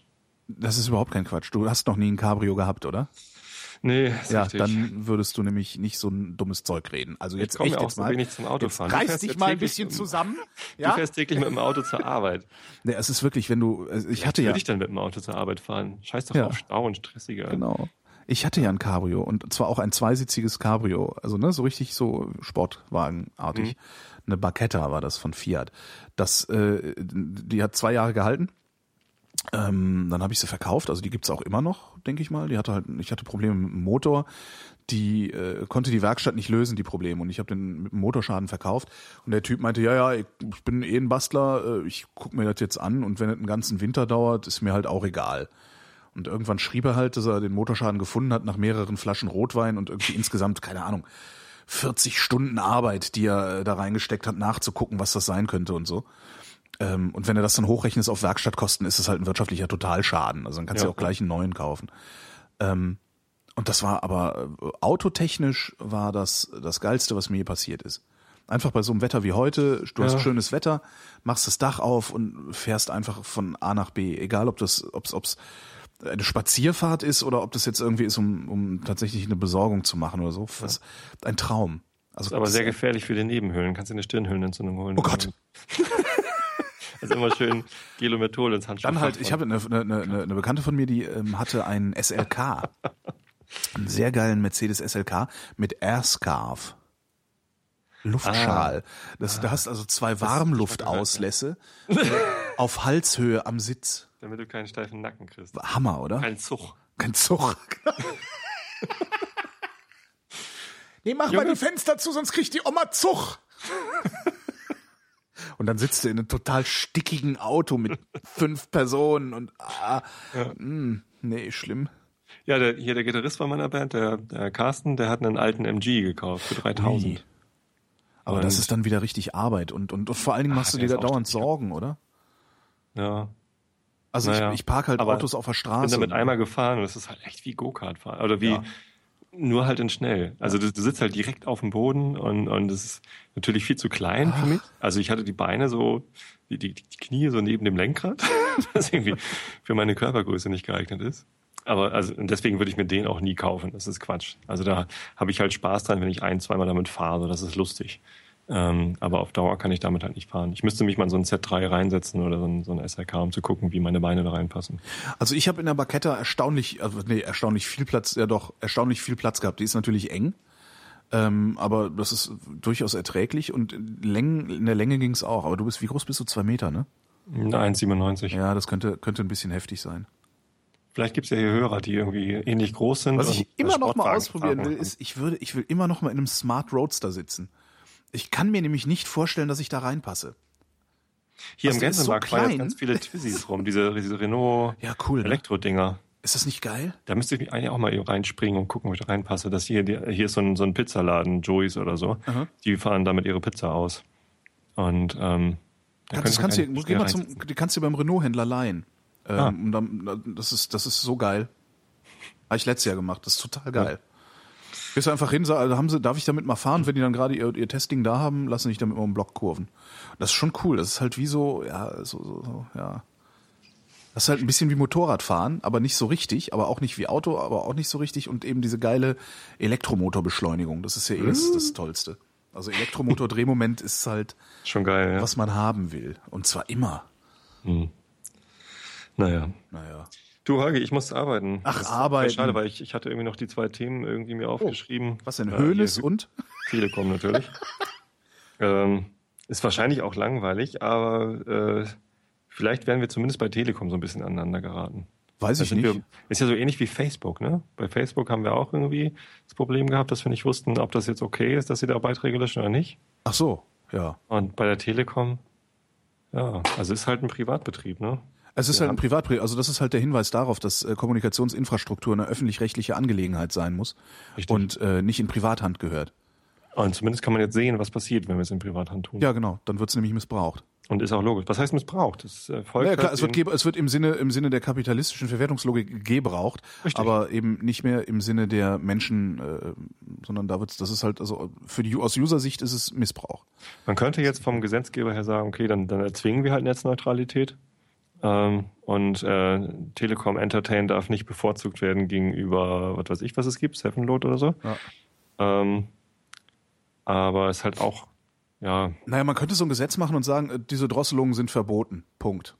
Das ist überhaupt kein Quatsch. Du hast noch nie ein Cabrio gehabt, oder? Nee, ist Ja, richtig. dann würdest du nämlich nicht so ein dummes Zeug reden. Also jetzt ich komme echt auch jetzt so mal. wenig zum Autofahren. Du Reiß dich ja mal ein bisschen zusammen. Du Ja? fährst täglich mit dem Auto zur Arbeit. Nee, es ist wirklich, wenn du, also ich hatte Würde ja, ich dann mit dem Auto zur Arbeit fahren? Scheiß doch Ja. auf Stau und stressiger. genau. Ich hatte ja ein Cabrio und zwar auch ein zweisitziges Cabrio, also ne, so richtig so Sportwagenartig. Eine Barchetta war das von Fiat. Das, äh, die hat zwei Jahre gehalten. Ähm, dann habe ich sie verkauft, also die gibt's auch immer noch, denke ich mal. Die hatte halt, ich hatte Probleme mit dem Motor, die äh, konnte die Werkstatt nicht lösen, die Probleme. Und ich habe den mit dem Motorschaden verkauft. Und der Typ meinte, ja, ja, ich, ich bin eh ein Bastler, äh, ich guck mir das jetzt an und wenn es einen ganzen Winter dauert, ist mir halt auch egal. Und irgendwann schrieb er halt, dass er den Motorschaden gefunden hat nach mehreren Flaschen Rotwein und irgendwie insgesamt, keine Ahnung, 40 Stunden Arbeit, die er äh, da reingesteckt hat, nachzugucken, was das sein könnte und so. Ähm, und wenn er das dann hochrechnest auf Werkstattkosten, ist es halt ein wirtschaftlicher Totalschaden. Also dann kannst du Ja, ja auch gleich einen neuen kaufen. Ähm, und das war aber äh, autotechnisch war das das geilste, was mir je passiert ist. Einfach bei so einem Wetter wie heute, du hast Ja. schönes Wetter, machst das Dach auf und fährst einfach von A nach B, egal ob das ob's ob's eine Spazierfahrt ist oder ob das jetzt irgendwie ist, um, um tatsächlich eine Besorgung zu machen oder so. Was, ein Traum. Also Ist aber sehr gefährlich für die Nebenhöhlen. Kannst du eine Stirnhöhlenentzündung holen. Oh Gott. Also immer schön Gelomethol ins Handschuh. Dann halt, ich habe eine, eine, eine, eine Bekannte von mir, die ähm, hatte einen SLK. einen sehr geilen Mercedes SLK mit Airscarf. Luftschal. Das, da hast also zwei Warmluftauslässe auf Halshöhe am Sitz. Damit du keinen steifen Nacken kriegst. Hammer, oder? Kein Zug. Kein Zug. nee, mach mal Junge. die Fenster zu, sonst kriegt die Oma Zug. Und dann sitzt du in einem total stickigen Auto mit fünf Personen und ah, mh, nee, schlimm. Ja, der, hier der Gitarrist von meiner Band, der, der Carsten, der hat einen alten MG gekauft für 3000. Ui. Aber das Und- ist dann wieder richtig Arbeit und, und, und vor allen Dingen machst du der dir da dauernd. Sorgen, oder? Ja. Also Naja. ich, ich park halt Autos auf der Ich bin Straße. damit einmal gefahren und es ist halt echt wie Go-Kart fahren. Oder wie, Ja. Nur halt in schnell. Also du, du sitzt halt direkt auf dem Boden und, und das ist natürlich viel zu klein für mich. Also ich hatte die Beine so, die, die, die Knie so neben dem Lenkrad, was irgendwie für meine Körpergröße nicht geeignet ist. Aber also und deswegen würde ich mir den auch nie kaufen. Das ist Quatsch. Also da habe ich halt Spaß dran, wenn ich ein, zweimal damit fahre. Das ist lustig. Ähm, aber auf Dauer kann ich damit halt nicht fahren. Ich müsste mich mal in so ein Z3 reinsetzen oder so ein, so ein SRK, um zu gucken, wie meine Beine da reinpassen. Also ich habe in der Barketta erstaunlich, also nee, erstaunlich viel Platz, ja doch, erstaunlich viel Platz gehabt. Die ist natürlich eng, ähm, aber das ist durchaus erträglich und in, Längen, in der Länge ging's auch. Aber du bist, wie groß bist du? Zwei Meter, ne? 1,97. Ja, das könnte, könnte ein bisschen heftig sein. Vielleicht gibt's ja hier Hörer, die irgendwie ähnlich groß sind. Was ich immer noch mal ausprobieren will, ist, ich würde, ich will immer noch mal in einem Smart Roadster sitzen. Ich kann mir nämlich nicht vorstellen, dass ich da reinpasse. Hier Was, im ist so Gänsemarkt fahren ganz viele Twizzys rum, diese, diese Renault Ja, cool. Ne? Elektro-Dinger. Ist das nicht geil? Da müsste ich mich eigentlich auch mal eben reinspringen und gucken, ob ich da reinpasse. Das hier, hier ist so ein, so ein Pizzaladen, Joey's oder so. Aha. Die fahren damit ihre Pizza aus. Und ähm, da das könnte kannst du, geh mal zum, die kannst du beim Renault-Händler leihen. Ähm, Ah. dann, das ist, das ist so geil. Habe ich letztes Jahr gemacht. Das ist total geil. Gehst du einfach hin, also haben sie, darf ich damit mal fahren? Wenn die dann gerade ihr, ihr Testing da haben, lassen dich damit mal im Block kurven. Das ist schon cool. Das ist halt wie so, ja, so, so, so ja. Das ist halt ein bisschen wie Motorradfahren, aber nicht so richtig, aber auch nicht wie Auto, aber auch nicht so richtig und eben diese geile Elektromotorbeschleunigung. Das ist ja eh das, Mhm. das Tollste. Also Elektromotor-Drehmoment ist halt, Schon geil, ja. was man haben will. Und zwar immer. Naja. Naja. Du, Holgi, ich muss arbeiten. Ach, Das arbeiten. Schade, weil ich, ich hatte irgendwie noch die zwei Themen irgendwie mir aufgeschrieben. Was denn? Äh, Höhles hier, und? Telekom natürlich. ähm, ist wahrscheinlich auch langweilig, aber äh, vielleicht werden wir zumindest bei Telekom so ein bisschen aneinander geraten. Weiß ich nicht. Wir, ist ja so ähnlich wie Facebook, ne? Bei Facebook haben wir auch irgendwie das Problem gehabt, dass wir nicht wussten, ob das jetzt okay ist, dass sie da Beiträge löschen oder nicht. Ach so, ja. Und bei der Telekom, ja, also ist halt ein Privatbetrieb, ne? Es ist halt ein Privatprojekt, also das ist halt der Hinweis darauf, dass äh, Kommunikationsinfrastruktur eine öffentlich-rechtliche Angelegenheit sein muss Richtig. und äh, nicht in Privathand gehört. Und zumindest kann man jetzt sehen, was passiert, wenn wir es in Privathand tun. Ja, genau, dann wird's nämlich missbraucht. Und ist auch logisch. Was heißt missbraucht? Das äh, folgt Ja, klar, halt es wird, es wird im Sinne, im Sinne der kapitalistischen Verwertungslogik gebraucht, Richtig. aber eben nicht mehr im Sinne der Menschen, äh, sondern da wird's, das ist halt, also für die, aus User-Sicht ist es Missbrauch. Man könnte jetzt vom Gesetzgeber her sagen, okay, dann, dann erzwingen wir halt Netzneutralität. Ähm, und äh, Telekom Entertain darf nicht bevorzugt werden gegenüber, was weiß ich, was es gibt, Sevenload oder so. Ja. Ähm, aber es ist halt auch, ja, Naja, man könnte so ein Gesetz machen und sagen, äh, diese Drosselungen sind verboten. Punkt.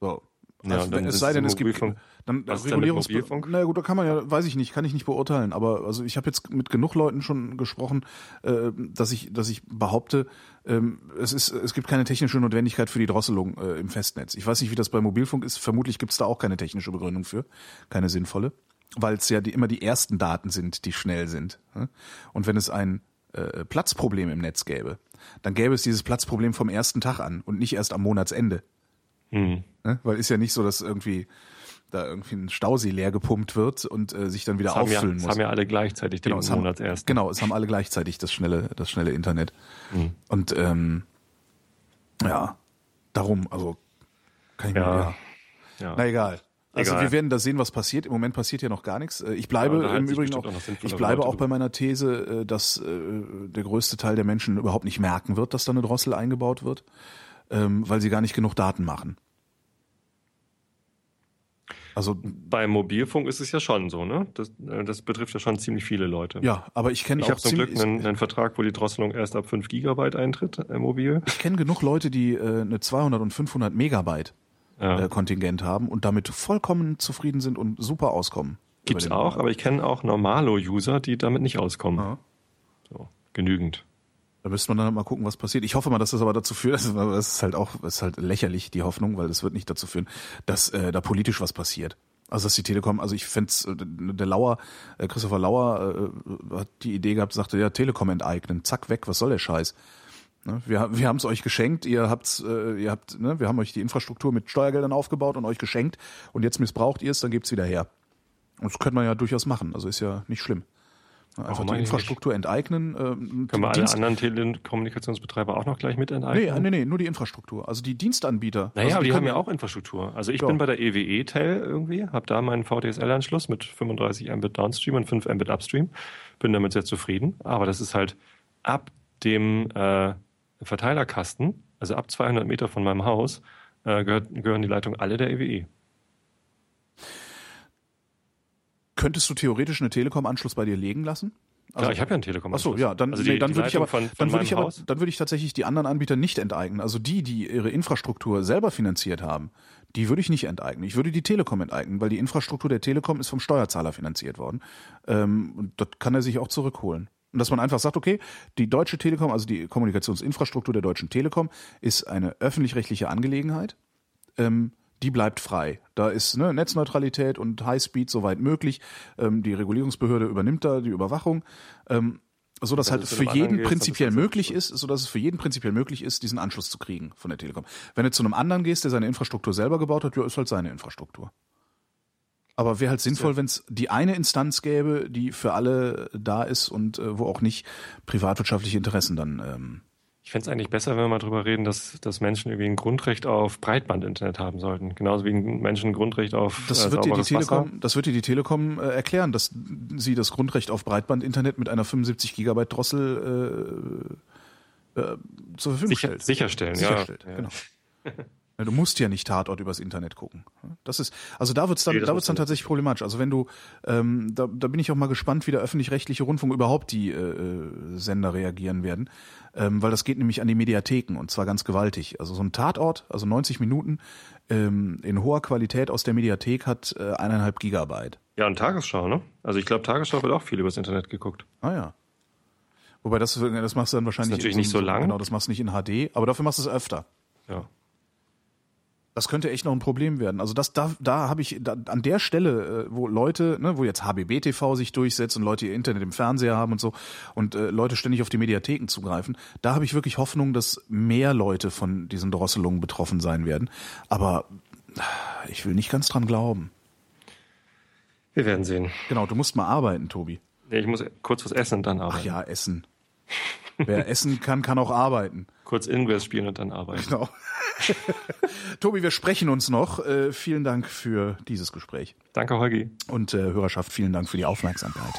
So. Ja, Also, es sei denn, es gibt dann Was Regulierungs Mobilfunk? Naja gut, da kann man ja, weiß ich nicht, kann ich nicht beurteilen, aber also ich habe jetzt mit genug Leuten schon gesprochen, äh, dass ich, dass ich behaupte, ähm, es ist, es gibt keine technische Notwendigkeit für die Drosselung äh, im Festnetz. Ich weiß nicht, wie das bei Mobilfunk ist. Vermutlich gibt es da auch keine technische Begründung für, keine sinnvolle, weil es ja die, immer die ersten Daten sind, die schnell sind. ne? Und wenn es ein äh, Platzproblem im Netz gäbe, dann gäbe es dieses Platzproblem vom ersten Tag an und nicht erst am Monatsende. Hm. Ne? Weil ist ja nicht so, dass irgendwie da irgendwie ein Stausee leer gepumpt wird und äh, sich dann wieder das, haben ja, auffüllen das muss. haben ja alle gleichzeitig den genau, haben, Monat erst. genau, es haben alle gleichzeitig das schnelle, das schnelle Internet. Mhm. Und ähm, ja, darum, also kann ich mir, Ja. ja. Ja. Na egal. Also Egal. wir werden da sehen, was passiert. Im Moment passiert ja noch gar nichts. Äh, Ich bleibe Ja, im Übrigen auch, auch ich bleibe Leute auch bei meiner These, äh, dass äh, der größte Teil der Menschen überhaupt nicht merken wird, dass da eine Drossel eingebaut wird, ähm, weil sie gar nicht genug Daten machen. Also Beim Mobilfunk ist es ja schon so, ne? Das, äh, das betrifft ja schon ziemlich viele Leute. ja, aber ich kenne Ich auch habe zum Glück einen, einen Vertrag, wo die Drosselung erst ab 5 Gigabyte eintritt, äh, mobil. ich kenne genug Leute, die äh, eine 200 und 500 Megabyte Ja. äh, Kontingent haben und damit vollkommen zufrieden sind und super auskommen. Gibt's auch, Monat. aber ich kenne auch Normalo-User, die damit nicht auskommen. Ja. So, genügend. Da müsste man dann mal gucken, was passiert. Ich hoffe mal, dass das aber dazu führt, das ist- halt auch, das ist halt lächerlich, die Hoffnung, weil das wird nicht dazu führen, dass äh, da politisch was passiert. Also dass die Telekom, also ich fände der Lauer, äh, Christopher Lauer äh, hat die Idee gehabt, sagte, ja, Telekom enteignen, zack, weg, was soll der Scheiß? Ne? Wir, wir haben es euch geschenkt, ihr habt's, äh, ihr habt, ne, wir haben euch die Infrastruktur mit Steuergeldern aufgebaut und euch geschenkt und jetzt missbraucht ihr es, dann gebt's wieder her. Und das könnte man ja durchaus machen, also ist ja nicht schlimm. Einfach die Infrastruktur enteignen. Ähm, Können wir alle anderen Telekommunikationsbetreiber auch noch gleich mit Nee, enteignen? nee, nee, nur die Infrastruktur. Also die Dienstanbieter. Naja, also aber die haben können- ja auch Infrastruktur. Also ich Ja. bin bei der EWE Tel irgendwie, habe da meinen VDSL-Anschluss mit 35 Mbit Downstream und 5 Mbit Upstream. Bin damit sehr zufrieden. Aber das ist halt ab dem äh, Verteilerkasten, also ab 200 Meter von meinem Haus, äh, gehört, gehören die Leitungen alle der EWE. Könntest du theoretisch eine Telekom-Anschluss bei dir legen lassen? ja, ich habe ja einen telekom Ach so, ja, dann, also nee, die, dann die würde ich aber, von, von dann würde ich aber, Haus. dann würde ich tatsächlich die anderen Anbieter nicht enteignen. Also die, die ihre Infrastruktur selber finanziert haben, die würde ich nicht enteignen. Ich würde die Telekom enteignen, weil die Infrastruktur der Telekom ist vom Steuerzahler finanziert worden. Ähm, und das kann er sich auch zurückholen. Und dass man einfach sagt, okay, die Deutsche Telekom, also die Kommunikationsinfrastruktur der Deutschen Telekom, ist eine öffentlich-rechtliche Angelegenheit. Ähm, die bleibt frei. Da ist ne, Netzneutralität und Highspeed soweit möglich. Ähm, die Regulierungsbehörde übernimmt da die Überwachung. Ähm, so dass halt für jeden gehst, dann prinzipiell möglich ist, so dass es für jeden prinzipiell möglich ist, diesen Anschluss zu kriegen von der Telekom. Wenn du zu einem anderen gehst, der seine Infrastruktur selber gebaut hat, ja, ist halt seine Infrastruktur. Aber wäre halt sinnvoll, wenn es die eine Instanz gäbe, die für alle da ist und äh, wo auch nicht privatwirtschaftliche Interessen dann. Ähm, Ich fände es eigentlich besser, wenn wir mal drüber reden, dass, dass Menschen irgendwie ein Grundrecht auf Breitbandinternet haben sollten. Genauso wie Menschen ein Grundrecht auf das äh, wird dir die sauberes Wasser. Telekom, das wird dir die Telekom äh, erklären, dass sie das Grundrecht auf Breitbandinternet mit einer 75 Gigabyte Drossel äh, äh, zur Verfügung Sicher, stellt. sicherstellen, sicherstellt. ja. ja. Genau. Du musst ja nicht Tatort übers Internet gucken. Das ist, also da wird's dann, Nee, das da wird's dann tatsächlich problematisch. Also wenn du, ähm, da, da bin ich auch mal gespannt, wie der öffentlich-rechtliche Rundfunk überhaupt die äh, Sender reagieren werden, ähm, weil das geht nämlich an die Mediatheken und zwar ganz gewaltig. Also so ein Tatort, also 90 Minuten ähm, in hoher Qualität aus der Mediathek hat äh, eineinhalb Gigabyte. Ja, und Tagesschau, ne? Also ich glaube, Tagesschau wird auch viel übers Internet geguckt. Ah ja. Wobei das, das machst du dann wahrscheinlich natürlich in nicht so lang. Genau, das machst du nicht in HD, aber dafür machst du es öfter. Ja. Das könnte echt noch ein Problem werden. Also das da da habe ich da, an der Stelle, äh, wo Leute, ne, wo jetzt HBB TV sich durchsetzt und Leute ihr Internet im Fernseher haben und so und äh, Leute ständig auf die Mediatheken zugreifen, da habe ich wirklich Hoffnung, dass mehr Leute von diesen Drosselungen betroffen sein werden. Aber ich will nicht ganz dran glauben. Wir werden sehen. Genau, du musst mal arbeiten, Tobi. Nee, ich muss kurz was essen und dann Ach arbeiten. ja, essen. Wer essen kann, kann auch arbeiten. Kurz Ingress spielen und dann arbeiten. Genau. Tobi, wir sprechen uns noch. Äh, vielen Dank für dieses Gespräch. Danke, Holgi. Und äh, Hörerschaft, vielen Dank für die Aufmerksamkeit.